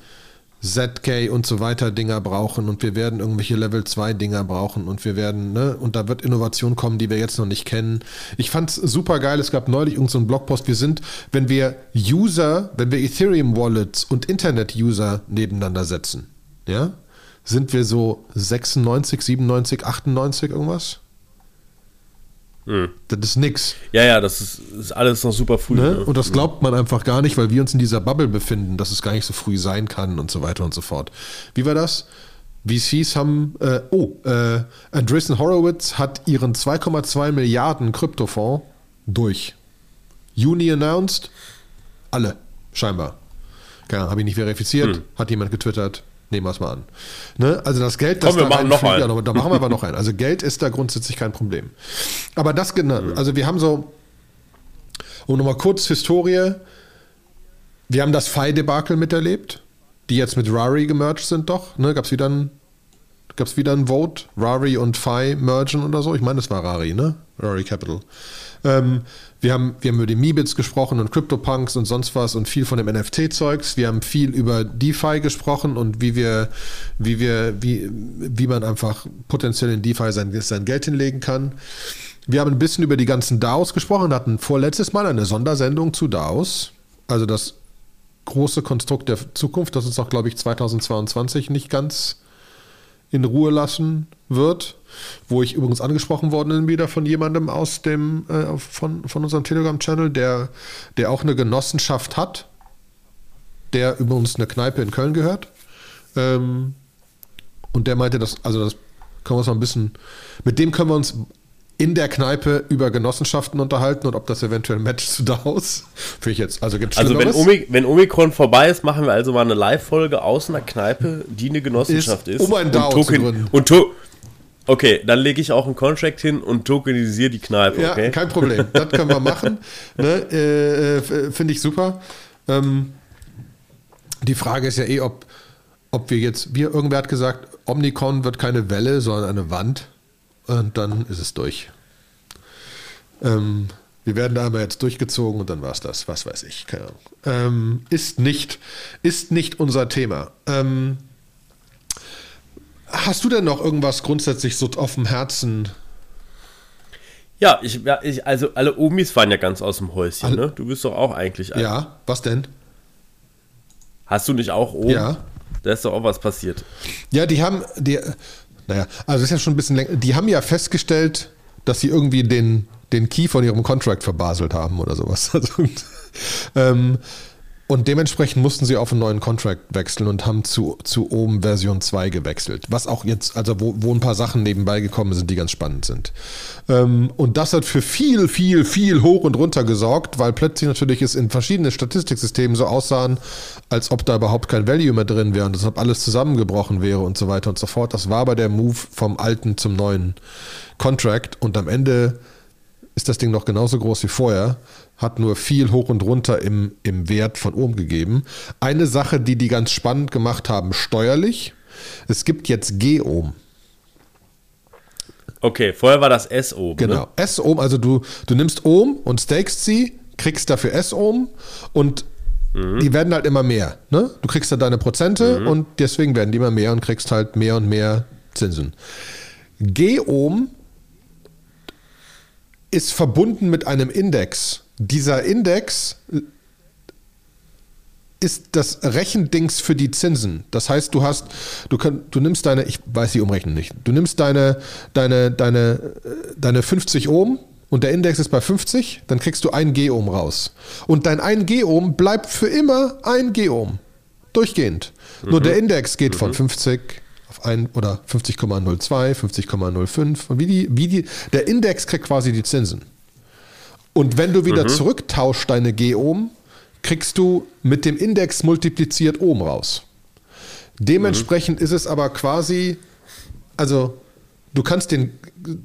A: ZK und so weiter Dinger brauchen und wir werden irgendwelche Level 2 Dinger brauchen und wir werden, ne, und da wird Innovation kommen, die wir jetzt noch nicht kennen. Ich fand's super geil, es gab neulich irgendeinen so Blogpost, wir sind, wenn wir User, wenn wir Ethereum Wallets und Internet User nebeneinander setzen, ja, sind wir so 96, 97, 98 irgendwas? Mhm. Das ist nix.
B: Ja, ja, das ist, ist alles noch super früh.
A: Ne? Ne? Und das glaubt man einfach gar nicht, weil wir uns in dieser Bubble befinden, dass es gar nicht so früh sein kann und so weiter und so fort. Wie war das? VCs haben, äh, oh, äh, Andreessen Horowitz hat ihren 2,2 Milliarden Kryptofonds durch. Juni announced, alle, scheinbar. Keine habe ich nicht verifiziert, hm. hat jemand getwittert, Nehmen wir es mal an. Ne? Also das Geld,
B: das Komm, wir da machen noch einen.
A: Ja, da machen wir aber noch einen. Also Geld ist da grundsätzlich kein Problem. Aber das genau, also wir haben so, um nochmal kurz Historie, wir haben das Fi-Debakel miterlebt, die jetzt mit Rari gemerged sind doch. Ne? Gab es wieder ein gab es wieder ein Vote, Rari und Fi mergen oder so. Ich meine, das war Rari, ne? Rari Capital. Ähm, wir haben, wir haben über die Meebits gesprochen und CryptoPunks und sonst was und viel von dem NFT-Zeugs. Wir haben viel über DeFi gesprochen und wie wir, wie wir, wie, wie man einfach potenziell in DeFi sein, sein Geld hinlegen kann. Wir haben ein bisschen über die ganzen DAOs gesprochen, hatten vorletztes Mal eine Sondersendung zu DAOs. Also das große Konstrukt der Zukunft, das uns auch, glaube ich, 2022 nicht ganz in Ruhe lassen wird, wo ich übrigens angesprochen worden bin wieder von jemandem aus dem äh, von, von unserem Telegram-Channel, der, der auch eine Genossenschaft hat, der übrigens eine Kneipe in Köln gehört. Ähm, und der meinte, dass, also das können wir uns mal ein bisschen, mit dem können wir uns in der Kneipe über Genossenschaften unterhalten und ob das eventuell matcht zu DAOs. Finde ich jetzt. Also, gibt's
B: also wenn, Omi wenn Omikron vorbei ist, machen wir also mal eine Live-Folge aus einer Kneipe, die eine Genossenschaft ist. ist
A: um ein DAO
B: zu gründen. Und to okay, dann lege ich auch einen Contract hin und tokenisiere die Kneipe. Ja, okay?
A: kein Problem. Das können wir machen. Ne? Äh, äh, Finde ich super. Ähm, die Frage ist ja eh, ob, ob wir jetzt, wie irgendwer hat gesagt, Omnicon wird keine Welle, sondern eine Wand. Und dann ist es durch. Ähm, wir werden da aber jetzt durchgezogen und dann war es das. Was weiß ich. Keine Ahnung. Ähm, ist, nicht, ist nicht unser Thema. Ähm, hast du denn noch irgendwas grundsätzlich so auf dem Herzen?
B: Ja, ich, ja, ich, also alle Omis waren ja ganz aus dem Häuschen, alle, ne? Du bist doch auch eigentlich.
A: Ein. Ja, was denn?
B: Hast du nicht auch oben?
A: Ja.
B: Da ist doch auch was passiert.
A: Ja, die haben, die, naja, also ist ja schon ein bisschen länger. Die haben ja festgestellt, dass sie irgendwie den, den Key von ihrem Contract verbaselt haben oder sowas. Also, ähm, und dementsprechend mussten sie auf einen neuen Contract wechseln und haben zu, zu OM Version 2 gewechselt. Was auch jetzt, also wo, wo ein paar Sachen nebenbei gekommen sind, die ganz spannend sind. Ähm, und das hat für viel, viel, viel hoch und runter gesorgt, weil plötzlich natürlich es in verschiedenen Statistiksystemen so aussahen, als ob da überhaupt kein Value mehr drin wäre und deshalb alles zusammengebrochen wäre und so weiter und so fort. Das war aber der Move vom alten zum neuen Contract und am Ende ist das Ding noch genauso groß wie vorher, hat nur viel hoch und runter im, im Wert von oben gegeben. Eine Sache, die die ganz spannend gemacht haben, steuerlich, es gibt jetzt G-Ohm.
B: Okay, vorher war das S-Ohm.
A: Genau, ne? S-Ohm, also du, du nimmst Ohm und stakest sie, kriegst dafür S-Ohm und mhm. die werden halt immer mehr. Ne? Du kriegst dann deine Prozente mhm. und deswegen werden die immer mehr und kriegst halt mehr und mehr Zinsen. G-Ohm ist verbunden mit einem Index. Dieser Index ist das Rechendings für die Zinsen. Das heißt, du hast, du, kann, du nimmst deine, ich weiß die Umrechnung nicht, du nimmst deine, deine, deine, deine 50 Ohm und der Index ist bei 50, dann kriegst du ein G-Ohm raus. Und dein 1 G-Ohm bleibt für immer ein G-Ohm. Durchgehend. Mhm. Nur der Index geht mhm. von 50 auf ein oder 50,02, 50,05 und wie die, wie die, der Index kriegt quasi die Zinsen. Und wenn du wieder mhm. zurücktauschst deine G-Ohm, kriegst du mit dem Index multipliziert oben raus. Dementsprechend mhm. ist es aber quasi, also du kannst den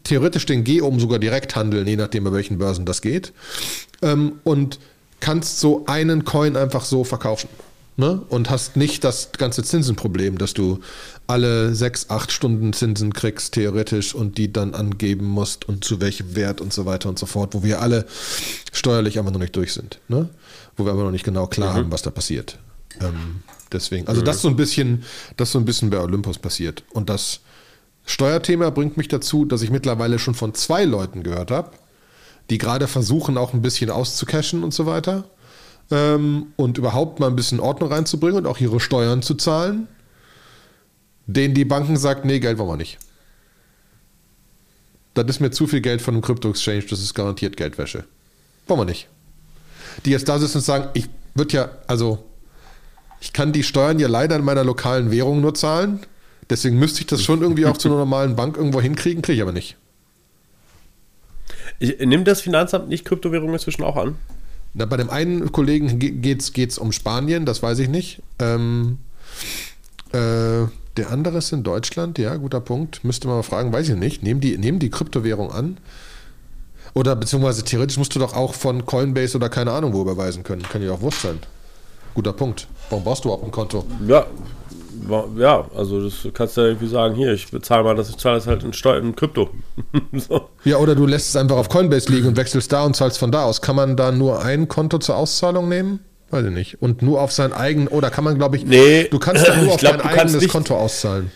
A: theoretisch den G-Ohm sogar direkt handeln, je nachdem bei welchen Börsen das geht. Ähm, und kannst so einen Coin einfach so verkaufen. Ne? Und hast nicht das ganze Zinsenproblem, dass du alle sechs, acht Stunden Zinsen kriegst, theoretisch, und die dann angeben musst und zu welchem Wert und so weiter und so fort, wo wir alle steuerlich einfach noch nicht durch sind. Ne? wo wir aber noch nicht genau klar mhm. haben, was da passiert. Ähm, deswegen, also mhm. das so ein bisschen, das so ein bisschen bei Olympus passiert. Und das Steuerthema bringt mich dazu, dass ich mittlerweile schon von zwei Leuten gehört habe, die gerade versuchen, auch ein bisschen auszucashen und so weiter. Ähm, und überhaupt mal ein bisschen Ordnung reinzubringen und auch ihre Steuern zu zahlen, denen die Banken sagt, nee, Geld wollen wir nicht. Das ist mir zu viel Geld von einem Krypto-Exchange, das ist garantiert Geldwäsche. Wollen wir nicht die jetzt da sitzen und sagen, ich würde ja, also ich kann die Steuern ja leider in meiner lokalen Währung nur zahlen. Deswegen müsste ich das schon irgendwie auch zu einer normalen Bank irgendwo hinkriegen, kriege ich aber nicht.
B: Ich, nimmt das Finanzamt nicht Kryptowährungen inzwischen auch an?
A: Na, bei dem einen Kollegen geht es um Spanien, das weiß ich nicht. Ähm, äh, der andere ist in Deutschland, ja, guter Punkt. Müsste man mal fragen, weiß ich nicht. Nehmen die, nehmen die Kryptowährung an? Oder beziehungsweise theoretisch musst du doch auch von Coinbase oder keine Ahnung wo überweisen können. Kann ja auch Wurst sein. Guter Punkt. Warum brauchst du überhaupt ein Konto?
B: Ja, ja, also das kannst du ja irgendwie sagen, hier, ich bezahle mal das, ich zahle das halt in, Steu in Krypto.
A: so. Ja, oder du lässt es einfach auf Coinbase liegen und wechselst da und zahlst von da aus. Kann man da nur ein Konto zur Auszahlung nehmen? Weiß ich nicht. Und nur auf sein eigenes, oder kann man, glaube ich,
B: nee,
A: du kannst da nur auf glaub, dein eigenes Konto auszahlen.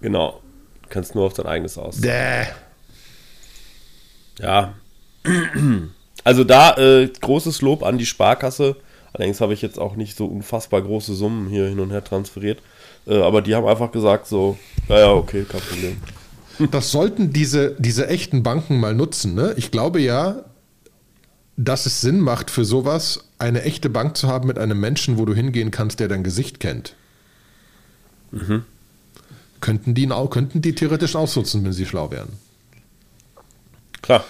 B: Genau. Du kannst nur auf dein eigenes auszahlen. Däh. Ja. Also da äh, großes Lob an die Sparkasse. Allerdings habe ich jetzt auch nicht so unfassbar große Summen hier hin und her transferiert. Äh, aber die haben einfach gesagt so, naja, okay, kein Problem.
A: Das sollten diese, diese echten Banken mal nutzen. Ne? Ich glaube ja, dass es Sinn macht für sowas, eine echte Bank zu haben mit einem Menschen, wo du hingehen kannst, der dein Gesicht kennt. Mhm. Könnten, die, könnten die theoretisch ausnutzen, wenn sie schlau wären.
B: Klar.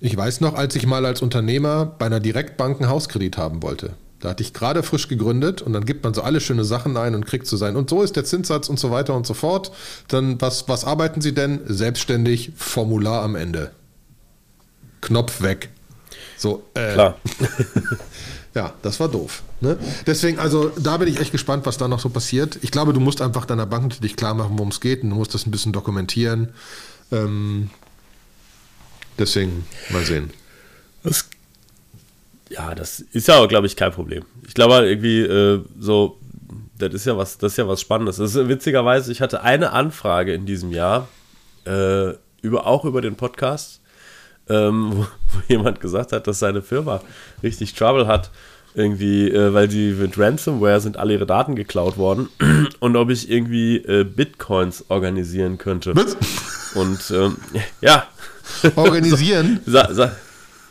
A: Ich weiß noch, als ich mal als Unternehmer bei einer Direktbank einen Hauskredit haben wollte. Da hatte ich gerade frisch gegründet und dann gibt man so alle schöne Sachen ein und kriegt zu so sein. Und so ist der Zinssatz und so weiter und so fort. Dann, was, was arbeiten Sie denn? Selbstständig, Formular am Ende. Knopf weg. So,
B: äh. Klar.
A: ja, das war doof. Ne? Deswegen, also da bin ich echt gespannt, was da noch so passiert. Ich glaube, du musst einfach deiner Bank natürlich klar machen, worum es geht und du musst das ein bisschen dokumentieren. Ähm, Deswegen mal sehen.
B: Ja, das ist ja, aber, glaube ich, kein Problem. Ich glaube halt irgendwie äh, so, das ist ja was, das ist ja was Spannendes. Das ist, witzigerweise, ich hatte eine Anfrage in diesem Jahr äh, über auch über den Podcast, ähm, wo, wo, jemand gesagt hat, dass seine Firma richtig Trouble hat irgendwie, äh, weil die mit Ransomware sind alle ihre Daten geklaut worden und ob ich irgendwie äh, Bitcoins organisieren könnte. Was? Und ähm, ja,
A: Organisieren?
B: sa, sa,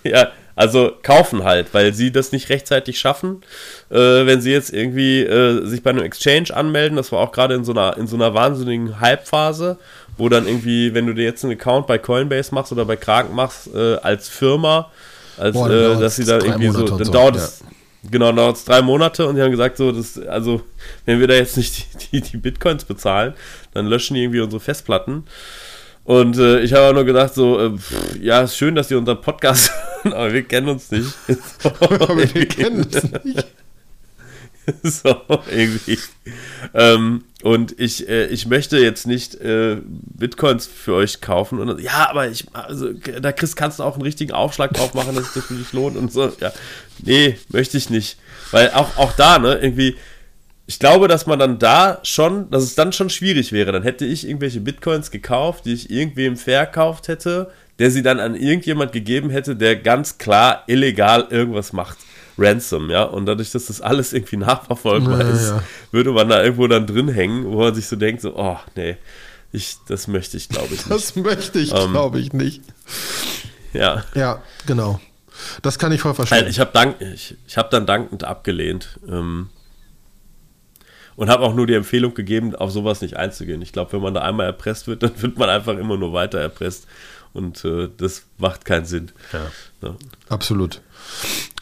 B: ja, also kaufen halt, weil sie das nicht rechtzeitig schaffen. Äh, wenn sie jetzt irgendwie äh, sich bei einem Exchange anmelden, das war auch gerade in so einer in so einer wahnsinnigen Hype-Phase, wo dann irgendwie, wenn du dir jetzt einen Account bei Coinbase machst oder bei Kraken machst, äh, als Firma, als Boah, äh, dass sie dann irgendwie so, dann so, dauert es. Ja. Genau, dauert es drei Monate und die haben gesagt, so, das, also, wenn wir da jetzt nicht die, die, die Bitcoins bezahlen, dann löschen die irgendwie unsere Festplatten. Und äh, ich habe nur gedacht, so, äh, pff, ja, ist schön, dass ihr unseren Podcast hören, aber wir kennen uns nicht.
A: aber wir kennen uns nicht.
B: so, irgendwie. Ähm, und ich, äh, ich möchte jetzt nicht äh, Bitcoins für euch kaufen. Und, ja, aber ich, also, da Chris, kannst du auch einen richtigen Aufschlag drauf machen, dass es sich für dich lohnt und so. Ja, nee, möchte ich nicht. Weil auch, auch da, ne, irgendwie, ich glaube, dass man dann da schon, dass es dann schon schwierig wäre. Dann hätte ich irgendwelche Bitcoins gekauft, die ich irgendwem verkauft hätte, der sie dann an irgendjemand gegeben hätte, der ganz klar illegal irgendwas macht. Ransom, ja. Und dadurch, dass das alles irgendwie nachverfolgbar
A: Ja,
B: ist,
A: ja.
B: würde man da irgendwo dann drin hängen, wo man sich so denkt, so, oh, nee, ich, das möchte ich, glaube ich, nicht.
A: Das möchte ich,
B: Ähm,
A: glaube ich, nicht.
B: Ja.
A: Ja, genau. Das kann ich voll verstehen.
B: Nein, ich habe dank, ich, ich hab dann dankend abgelehnt. Ähm, und habe auch nur die Empfehlung gegeben, auf sowas nicht einzugehen. Ich glaube, wenn man da einmal erpresst wird, dann wird man einfach immer nur weiter erpresst. Und äh, das macht keinen Sinn. Ja.
A: Absolut.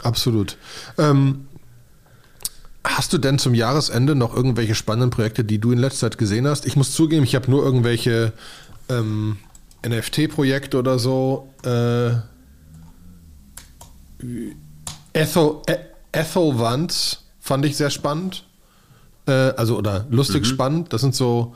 A: Absolut. Ähm, hast du denn zum Jahresende noch irgendwelche spannenden Projekte, die du in letzter Zeit gesehen hast? Ich muss zugeben, ich habe nur irgendwelche ähm, NFT-Projekte oder so. Äh, Etho, E- Ethelwans fand ich sehr spannend. Äh, also, oder lustig spannend. Das sind so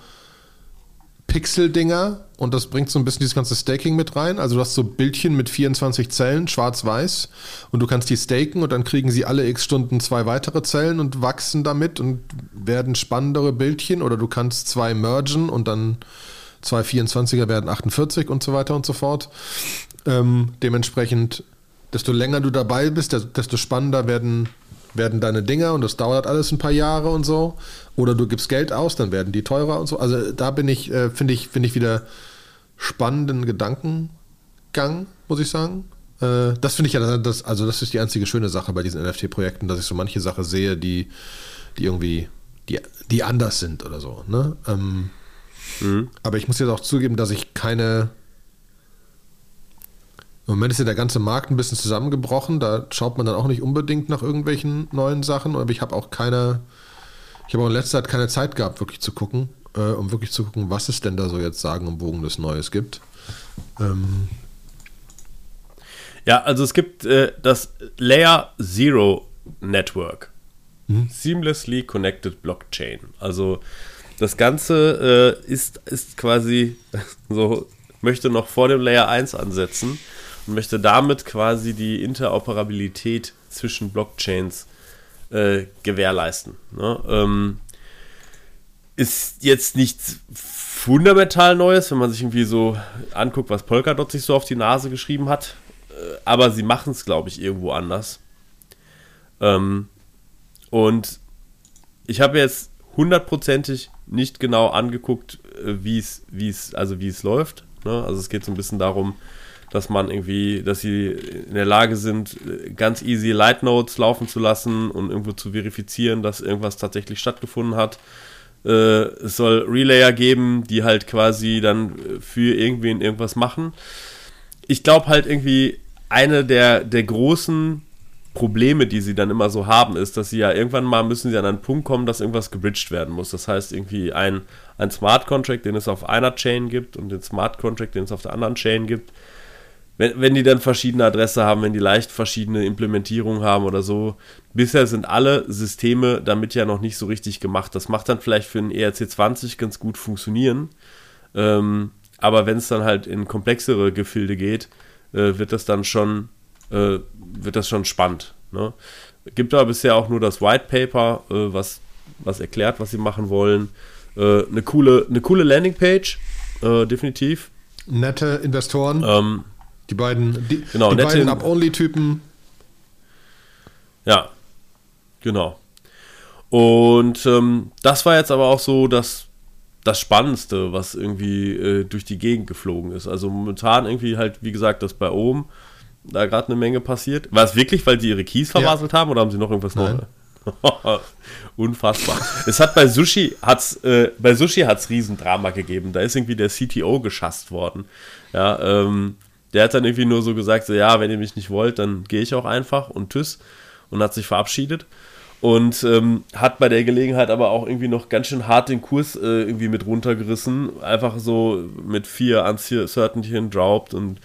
A: Pixel-Dinger und das bringt so ein bisschen dieses ganze Staking mit rein. Also du hast so Bildchen mit 24 Zellen, schwarz-weiß und du kannst die staken und dann kriegen sie alle x Stunden zwei weitere Zellen und wachsen damit und werden spannendere Bildchen oder du kannst zwei mergen und dann zwei 24er werden 48 und so weiter und so fort. Ähm, dementsprechend, desto länger du dabei bist, desto spannender werden, werden deine Dinger und das dauert alles ein paar Jahre und so. Oder du gibst Geld aus, dann werden die teurer und so. Also da bin ich, äh, finde ich, finde ich wieder spannenden Gedankengang, muss ich sagen. Äh, das finde ich ja, das, also das ist die einzige schöne Sache bei diesen NFT-Projekten, dass ich so manche Sachen sehe, die, die irgendwie, die, die anders sind oder so. Ne? Ähm, Aber ich muss jetzt auch zugeben, dass ich keine. Im Moment ist ja der ganze Markt ein bisschen zusammengebrochen. Da schaut man dann auch nicht unbedingt nach irgendwelchen neuen Sachen. Aber ich habe auch keine. Ich habe auch in letzter Zeit keine Zeit gehabt, wirklich zu gucken, äh, um wirklich zu gucken, was es denn da so jetzt sagen und Bogen des Neues gibt. Ähm,
B: Ja, also es gibt äh, das Layer Zero Network. Seamlessly Connected Blockchain. Also das Ganze äh, ist, ist quasi so, möchte noch vor dem Layer 1 ansetzen und möchte damit quasi die Interoperabilität zwischen Blockchains äh, gewährleisten. Ne? Ähm, ist jetzt nichts fundamental Neues, wenn man sich irgendwie so anguckt, was Polkadot sich so auf die Nase geschrieben hat. Äh, Aber sie machen es, glaube ich, irgendwo anders. Ähm, und ich habe jetzt hundertprozentig nicht genau angeguckt, äh, wie es, wie es, also wie es läuft. Ne? Also es geht so ein bisschen darum, dass man irgendwie, dass sie in der Lage sind, ganz easy Light Notes laufen zu lassen und irgendwo zu verifizieren, dass irgendwas tatsächlich stattgefunden hat. Äh, es soll Relayer geben, die halt quasi dann für irgendwen irgendwas machen. Ich glaube halt irgendwie, eine der, der großen Probleme, die sie dann immer so haben, ist, dass sie ja irgendwann mal müssen sie an einen Punkt kommen, dass irgendwas gebridged werden muss. Das heißt, irgendwie ein, ein Smart Contract, den es auf einer Chain gibt und den Smart Contract, den es auf der anderen Chain gibt. Wenn, wenn die dann verschiedene Adresse haben, wenn die leicht verschiedene Implementierungen haben oder so. Bisher sind alle Systeme damit ja noch nicht so richtig gemacht. Das macht dann vielleicht für einen ERC20 ganz gut funktionieren. Ähm, aber wenn es dann halt in komplexere Gefilde geht, äh, wird das dann schon, äh, wird das schon spannend. Ne? Gibt aber bisher auch nur das White Paper, äh, was, was erklärt, was sie machen wollen. Äh, eine coole, eine coole Landingpage, äh, definitiv.
A: nette Investoren,
B: Ähm,
A: die beiden, die,
B: genau,
A: die beiden Up-Only-Typen.
B: Ja, genau. Und ähm, das war jetzt aber auch so das, das Spannendste, was irgendwie äh, durch die Gegend geflogen ist. Also momentan irgendwie halt, wie gesagt, das bei oben da gerade eine Menge passiert. War es wirklich, weil sie ihre Keys verbaselt haben oder haben sie noch irgendwas. Neues? Unfassbar. es hat bei Sushi hat's äh, bei Sushi hat's Riesendrama gegeben. Da ist irgendwie der CTO geschasst worden. Ja, ähm, der hat dann irgendwie nur so gesagt, so ja, wenn ihr mich nicht wollt, dann gehe ich auch einfach und tschüss und hat sich verabschiedet. und ähm, hat bei der Gelegenheit aber auch irgendwie noch ganz schön hart den Kurs äh, irgendwie mit runtergerissen. Einfach so mit vier Uncertainty dropped und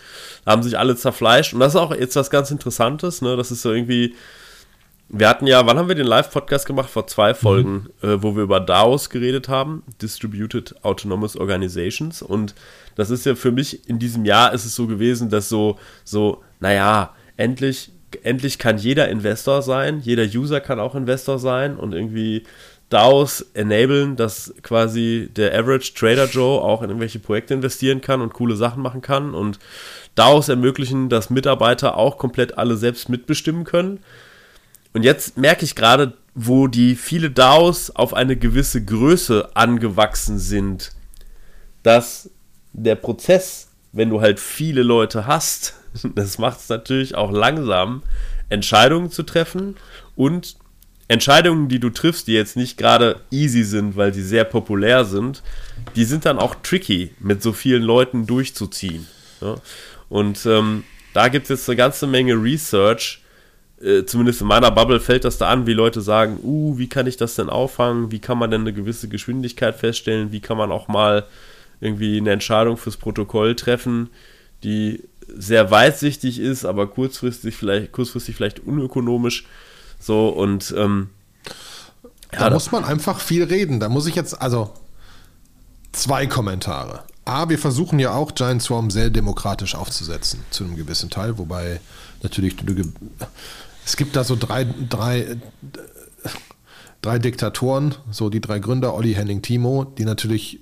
B: haben sich alle zerfleischt. Und das ist auch jetzt was ganz Interessantes, ne? Das ist so irgendwie. Wir hatten ja, wann haben wir den Live-Podcast gemacht? Vor zwei Folgen, mhm. äh, wo wir über DAOs geredet haben, Distributed Autonomous Organizations. Und das ist ja für mich in diesem Jahr ist es so gewesen, dass so, so, naja, endlich endlich kann jeder Investor sein, jeder User kann auch Investor sein und irgendwie DAOs enablen, dass quasi der Average Trader Joe auch in irgendwelche Projekte investieren kann und coole Sachen machen kann und DAOs ermöglichen, dass Mitarbeiter auch komplett alle selbst mitbestimmen können. Und jetzt merke ich gerade, wo die viele DAOs auf eine gewisse Größe angewachsen sind, dass der Prozess, wenn du halt viele Leute hast, das macht es natürlich auch langsam, Entscheidungen zu treffen und Entscheidungen, die du triffst, die jetzt nicht gerade easy sind, weil sie sehr populär sind, die sind dann auch tricky, mit so vielen Leuten durchzuziehen. Ja? Und ähm, da gibt es jetzt eine ganze Menge Research, äh, zumindest in meiner Bubble fällt das da an, wie Leute sagen, uh, wie kann ich das denn auffangen, wie kann man denn eine gewisse Geschwindigkeit feststellen, wie kann man auch mal irgendwie eine Entscheidung fürs Protokoll treffen, die sehr weitsichtig ist, aber kurzfristig vielleicht, kurzfristig vielleicht unökonomisch. So und ähm,
A: ja, da muss man einfach viel reden. Da muss ich jetzt, also zwei Kommentare. A, wir versuchen ja auch Giant Swarm sehr demokratisch aufzusetzen, zu einem gewissen Teil, wobei natürlich es gibt da so drei, drei, drei Diktatoren, so die drei Gründer, Olli, Henning, Timo, die natürlich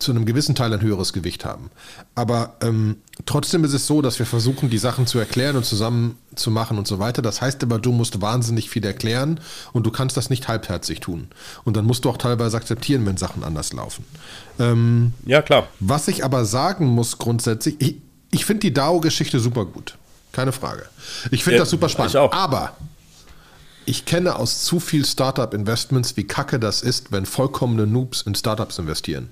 A: zu einem gewissen Teil ein höheres Gewicht haben. Aber ähm, trotzdem ist es so, dass wir versuchen, die Sachen zu erklären und zusammen zu machen und so weiter. Das heißt aber, du musst wahnsinnig viel erklären und du kannst das nicht halbherzig tun. Und dann musst du auch teilweise akzeptieren, wenn Sachen anders laufen. Ähm,
B: ja, klar.
A: Was ich aber sagen muss grundsätzlich, ich, ich finde die DAO-Geschichte super gut. Keine Frage. Ich finde ja, das super spannend. Aber ich kenne aus zu viel Startup-Investments, wie kacke das ist, wenn vollkommene Noobs in Startups investieren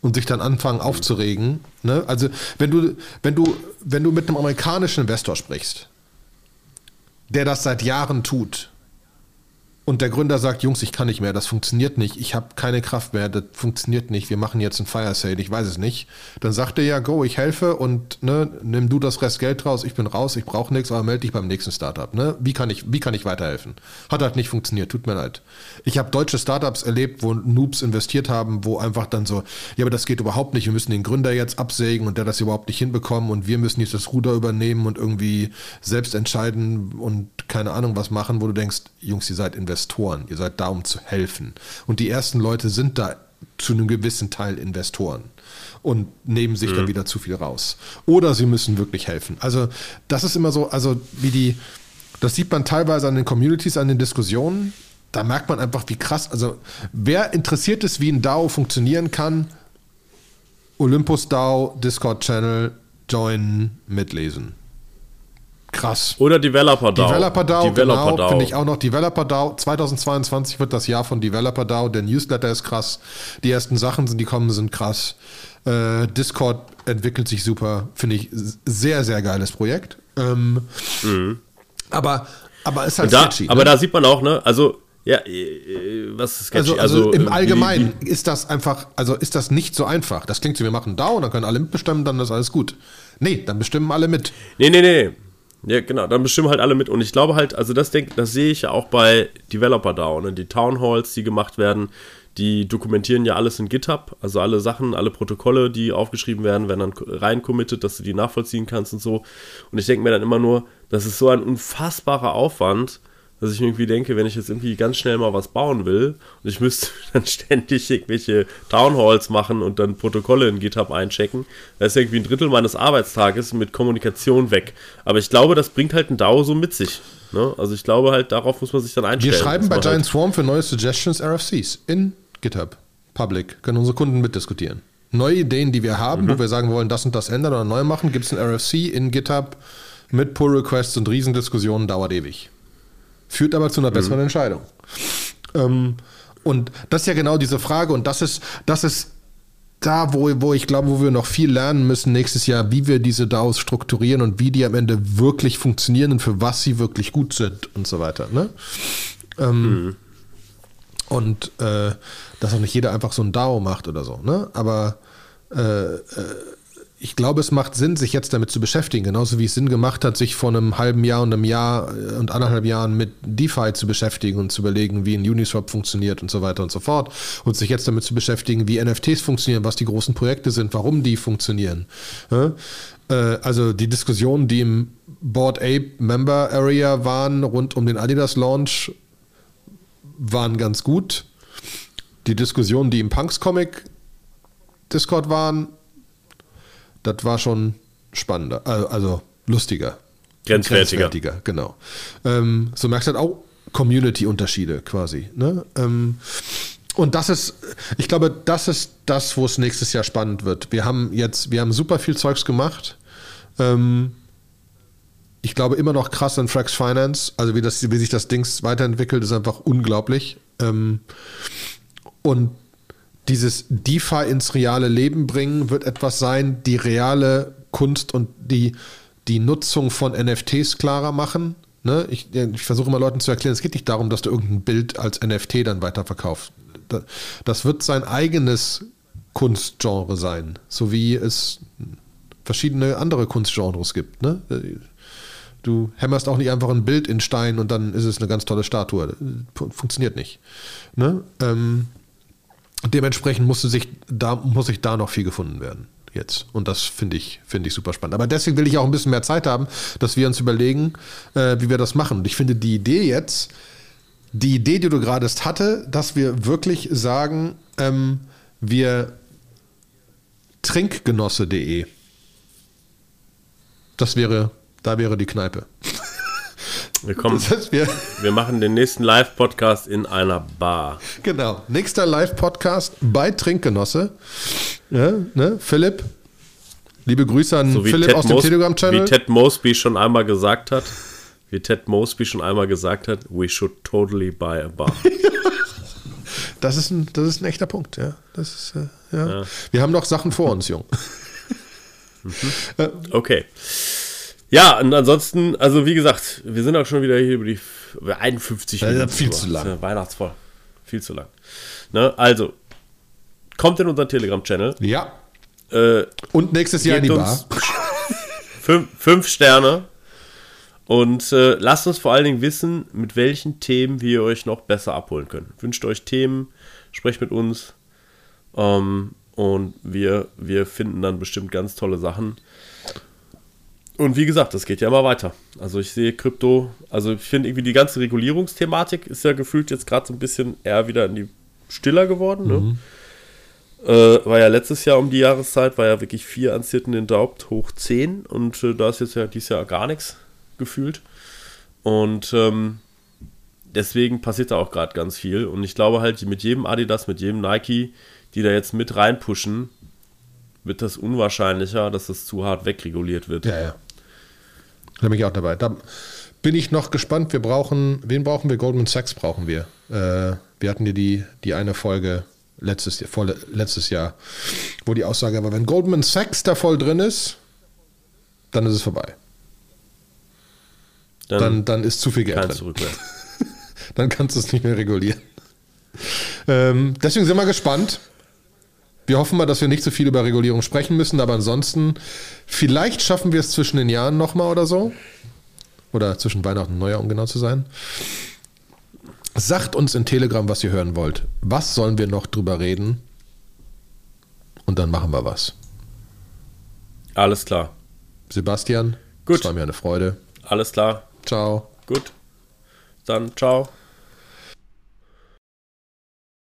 A: und sich dann anfangen aufzuregen. Ne? Also wenn du, wenn du, wenn du mit einem amerikanischen Investor sprichst, der das seit Jahren tut, und der Gründer sagt, Jungs, ich kann nicht mehr, das funktioniert nicht, ich habe keine Kraft mehr, das funktioniert nicht, wir machen jetzt ein Fire Sale, ich weiß es nicht. Dann sagt er ja, go, ich helfe und ne, nimm du das Rest Geld raus, ich bin raus, ich brauche nichts, aber melde dich beim nächsten Startup. Ne? Wie, kann ich, wie kann ich weiterhelfen? Hat halt nicht funktioniert, tut mir leid. Ich habe deutsche Startups erlebt, wo Noobs investiert haben, wo einfach dann so, ja, aber das geht überhaupt nicht, wir müssen den Gründer jetzt absägen und der das überhaupt nicht hinbekommen und wir müssen jetzt das Ruder übernehmen und irgendwie selbst entscheiden und keine Ahnung was machen, wo du denkst, Jungs, ihr seid investiert Investoren. Ihr seid da, um zu helfen. Und die ersten Leute sind da zu einem gewissen Teil Investoren und nehmen sich mhm. dann wieder zu viel raus. Oder sie müssen wirklich helfen. Also, das ist immer so, also wie die, das sieht man teilweise an den Communities, an den Diskussionen. Da merkt man einfach, wie krass, also wer interessiert ist, wie ein DAO funktionieren kann, Olympus DAO, Discord Channel, joinen, mitlesen. Krass.
B: Oder Developer DAO.
A: Developer DAO, Developer genau, finde ich auch noch. Developer DAO, 2022 wird das Jahr von Developer DAO. Der Newsletter ist krass. Die ersten Sachen, die kommen, sind krass. Äh, Discord entwickelt sich super. Finde ich sehr, sehr geiles Projekt. Ähm, mhm. Aber, aber ist halt
B: da, sketchy. Aber ne? da sieht man auch, ne, also ja, äh, was ist
A: sketchy? Also, also, also im Allgemeinen wie, wie, ist das einfach, also ist das nicht so einfach. Das klingt so, wir machen DAO, dann können alle mitbestimmen, dann ist alles gut. Nee, dann bestimmen alle mit.
B: Nee, nee, nee. Ja, genau, dann bestimmen halt alle mit. Und ich glaube halt, also das, denk, das sehe ich ja auch bei Developer DAO, ne? die Town Halls, die gemacht werden, die dokumentieren ja alles in GitHub, also alle Sachen, alle Protokolle, die aufgeschrieben werden, werden dann rein committed, dass du die nachvollziehen kannst und so. Und ich denke mir dann immer nur, das ist so ein unfassbarer Aufwand, dass ich mir irgendwie denke, wenn ich jetzt irgendwie ganz schnell mal was bauen will und ich müsste dann ständig irgendwelche Townhalls machen und dann Protokolle in GitHub einchecken, da ist irgendwie ein Drittel meines Arbeitstages mit Kommunikation weg. Aber ich glaube, das bringt halt ein DAO so mit sich. Ne? Also ich glaube halt, darauf muss man sich dann einstellen.
A: Wir schreiben bei Giant halt Swarm für neue Suggestions RFCs in GitHub. Public. Können unsere Kunden mitdiskutieren. Neue Ideen, die wir haben, mhm. wo wir sagen wollen, das und das ändern oder neu machen, gibt es ein RFC in GitHub mit Pull-Requests und Riesendiskussionen, dauert ewig führt aber zu einer besseren mhm. Entscheidung. Ähm, und das ist ja genau diese Frage und das ist, das ist da, wo, wo ich glaube, wo wir noch viel lernen müssen nächstes Jahr, wie wir diese DAOs strukturieren und wie die am Ende wirklich funktionieren und für was sie wirklich gut sind und so weiter. Ne? Ähm, mhm. Und äh, dass auch nicht jeder einfach so ein DAO macht oder so. Ne? Aber äh, äh, ich glaube, es macht Sinn, sich jetzt damit zu beschäftigen, genauso wie es Sinn gemacht hat, sich vor einem halben Jahr und einem Jahr äh, und anderthalb Jahren mit DeFi zu beschäftigen und zu überlegen, wie ein Uniswap funktioniert und so weiter und so fort. Und sich jetzt damit zu beschäftigen, wie NFTs funktionieren, was die großen Projekte sind, warum die funktionieren. Äh, also die Diskussionen, die im Board Ape Member Area waren rund um den Adidas Launch, waren ganz gut. Die Diskussionen, die im Punks Comic Discord waren, das war schon spannender, äh, also lustiger.
B: Grenzwertiger.
A: Grenzwertiger, genau. Ähm, so merkst du halt auch Community-Unterschiede quasi. Ne? Ähm, und das ist, ich glaube, das ist das, wo es nächstes Jahr spannend wird. Wir haben jetzt, wir haben super viel Zeugs gemacht. Ähm, ich glaube immer noch krass an Frax Finance. Also wie, das, wie sich das Ding weiterentwickelt, ist einfach unglaublich. Ähm, und dieses DeFi ins reale Leben bringen wird etwas sein, die reale Kunst und die, die Nutzung von NFTs klarer machen. Ne? Ich, ich versuche immer Leuten zu erklären, es geht nicht darum, dass du irgendein Bild als NFT dann weiterverkaufst. Das wird sein eigenes Kunstgenre sein, so wie es verschiedene andere Kunstgenres gibt. Ne? Du hämmerst auch nicht einfach ein Bild in Stein und dann ist es eine ganz tolle Statue. Funktioniert nicht. Ne? Ähm, dementsprechend musste sich da, muss sich da noch viel gefunden werden jetzt. Und das finde ich, finde ich super spannend. Aber deswegen will ich auch ein bisschen mehr Zeit haben, dass wir uns überlegen, äh, wie wir das machen. Und ich finde die Idee jetzt, die Idee, die du gerade hatte, dass wir wirklich sagen, ähm, wir trinkgenosse.de. Das wäre, da wäre die Kneipe.
B: Wir, kommen, das heißt, wir, wir machen den nächsten Live-Podcast in einer Bar.
A: Genau. Nächster Live-Podcast bei Trinkgenosse. Ja, ne? Philipp. Liebe Grüße an
B: so
A: Philipp
B: Ted
A: aus dem Telegram-Channel.
B: Wie Ted Mosby schon einmal gesagt hat, wie Ted Mosby schon einmal gesagt hat, we should totally buy a bar.
A: das, ist ein, das ist ein echter Punkt, ja. Das ist, äh, ja. ja. Wir haben noch Sachen vor uns, Jung.
B: Mhm. Okay. Ja, und ansonsten, also wie gesagt, wir sind auch schon wieder hier über die 51
A: Minuten. Ja, viel zu lang.
B: Weihnachtsvoll. Viel zu lang. Ne? Also, kommt in unseren Telegram-Channel.
A: Ja. Äh, und nächstes Jahr in die Bar.
B: fünf, fünf, Sterne. Und äh, lasst uns vor allen Dingen wissen, mit welchen Themen wir euch noch besser abholen können. Wünscht euch Themen, sprecht mit uns. Ähm, und wir, wir finden dann bestimmt ganz tolle Sachen. Und wie gesagt, das geht ja immer weiter. Also ich sehe Krypto, also ich finde irgendwie die ganze Regulierungsthematik ist ja gefühlt jetzt gerade so ein bisschen eher wieder in die stiller geworden. Ne? Mhm. Äh, war ja letztes Jahr um die Jahreszeit, war ja wirklich vier Anzierten in der Haupt hoch zehn und äh, da ist jetzt ja dieses Jahr gar nichts gefühlt. Und ähm, deswegen passiert da auch gerade ganz viel. Und ich glaube halt, mit jedem Adidas, mit jedem Nike, die da jetzt mit reinpushen, wird das unwahrscheinlicher, dass das zu hart wegreguliert wird.
A: Ja, ja. Da bin ich auch dabei. Da bin ich noch gespannt. Wir brauchen, wen brauchen wir? Goldman Sachs brauchen wir. Äh, wir hatten ja die, die eine Folge letztes, vor, letztes Jahr, wo die Aussage war, wenn Goldman Sachs da voll drin ist, dann ist es vorbei. Dann, dann, dann ist zu viel Geld drin. Zurück dann kannst du es nicht mehr regulieren. Ähm, deswegen sind wir gespannt. Wir hoffen mal, dass wir nicht so viel über Regulierung sprechen müssen, aber ansonsten, vielleicht schaffen wir es zwischen den Jahren nochmal oder so. Oder zwischen Weihnachten und Neujahr, um genau zu sein. Sagt uns in Telegram, was ihr hören wollt. Was sollen wir noch drüber reden? Und dann machen wir was.
B: Alles klar.
A: Sebastian,
B: Gut.
A: es war mir eine Freude.
B: Alles klar.
A: Ciao.
B: Gut. Dann ciao.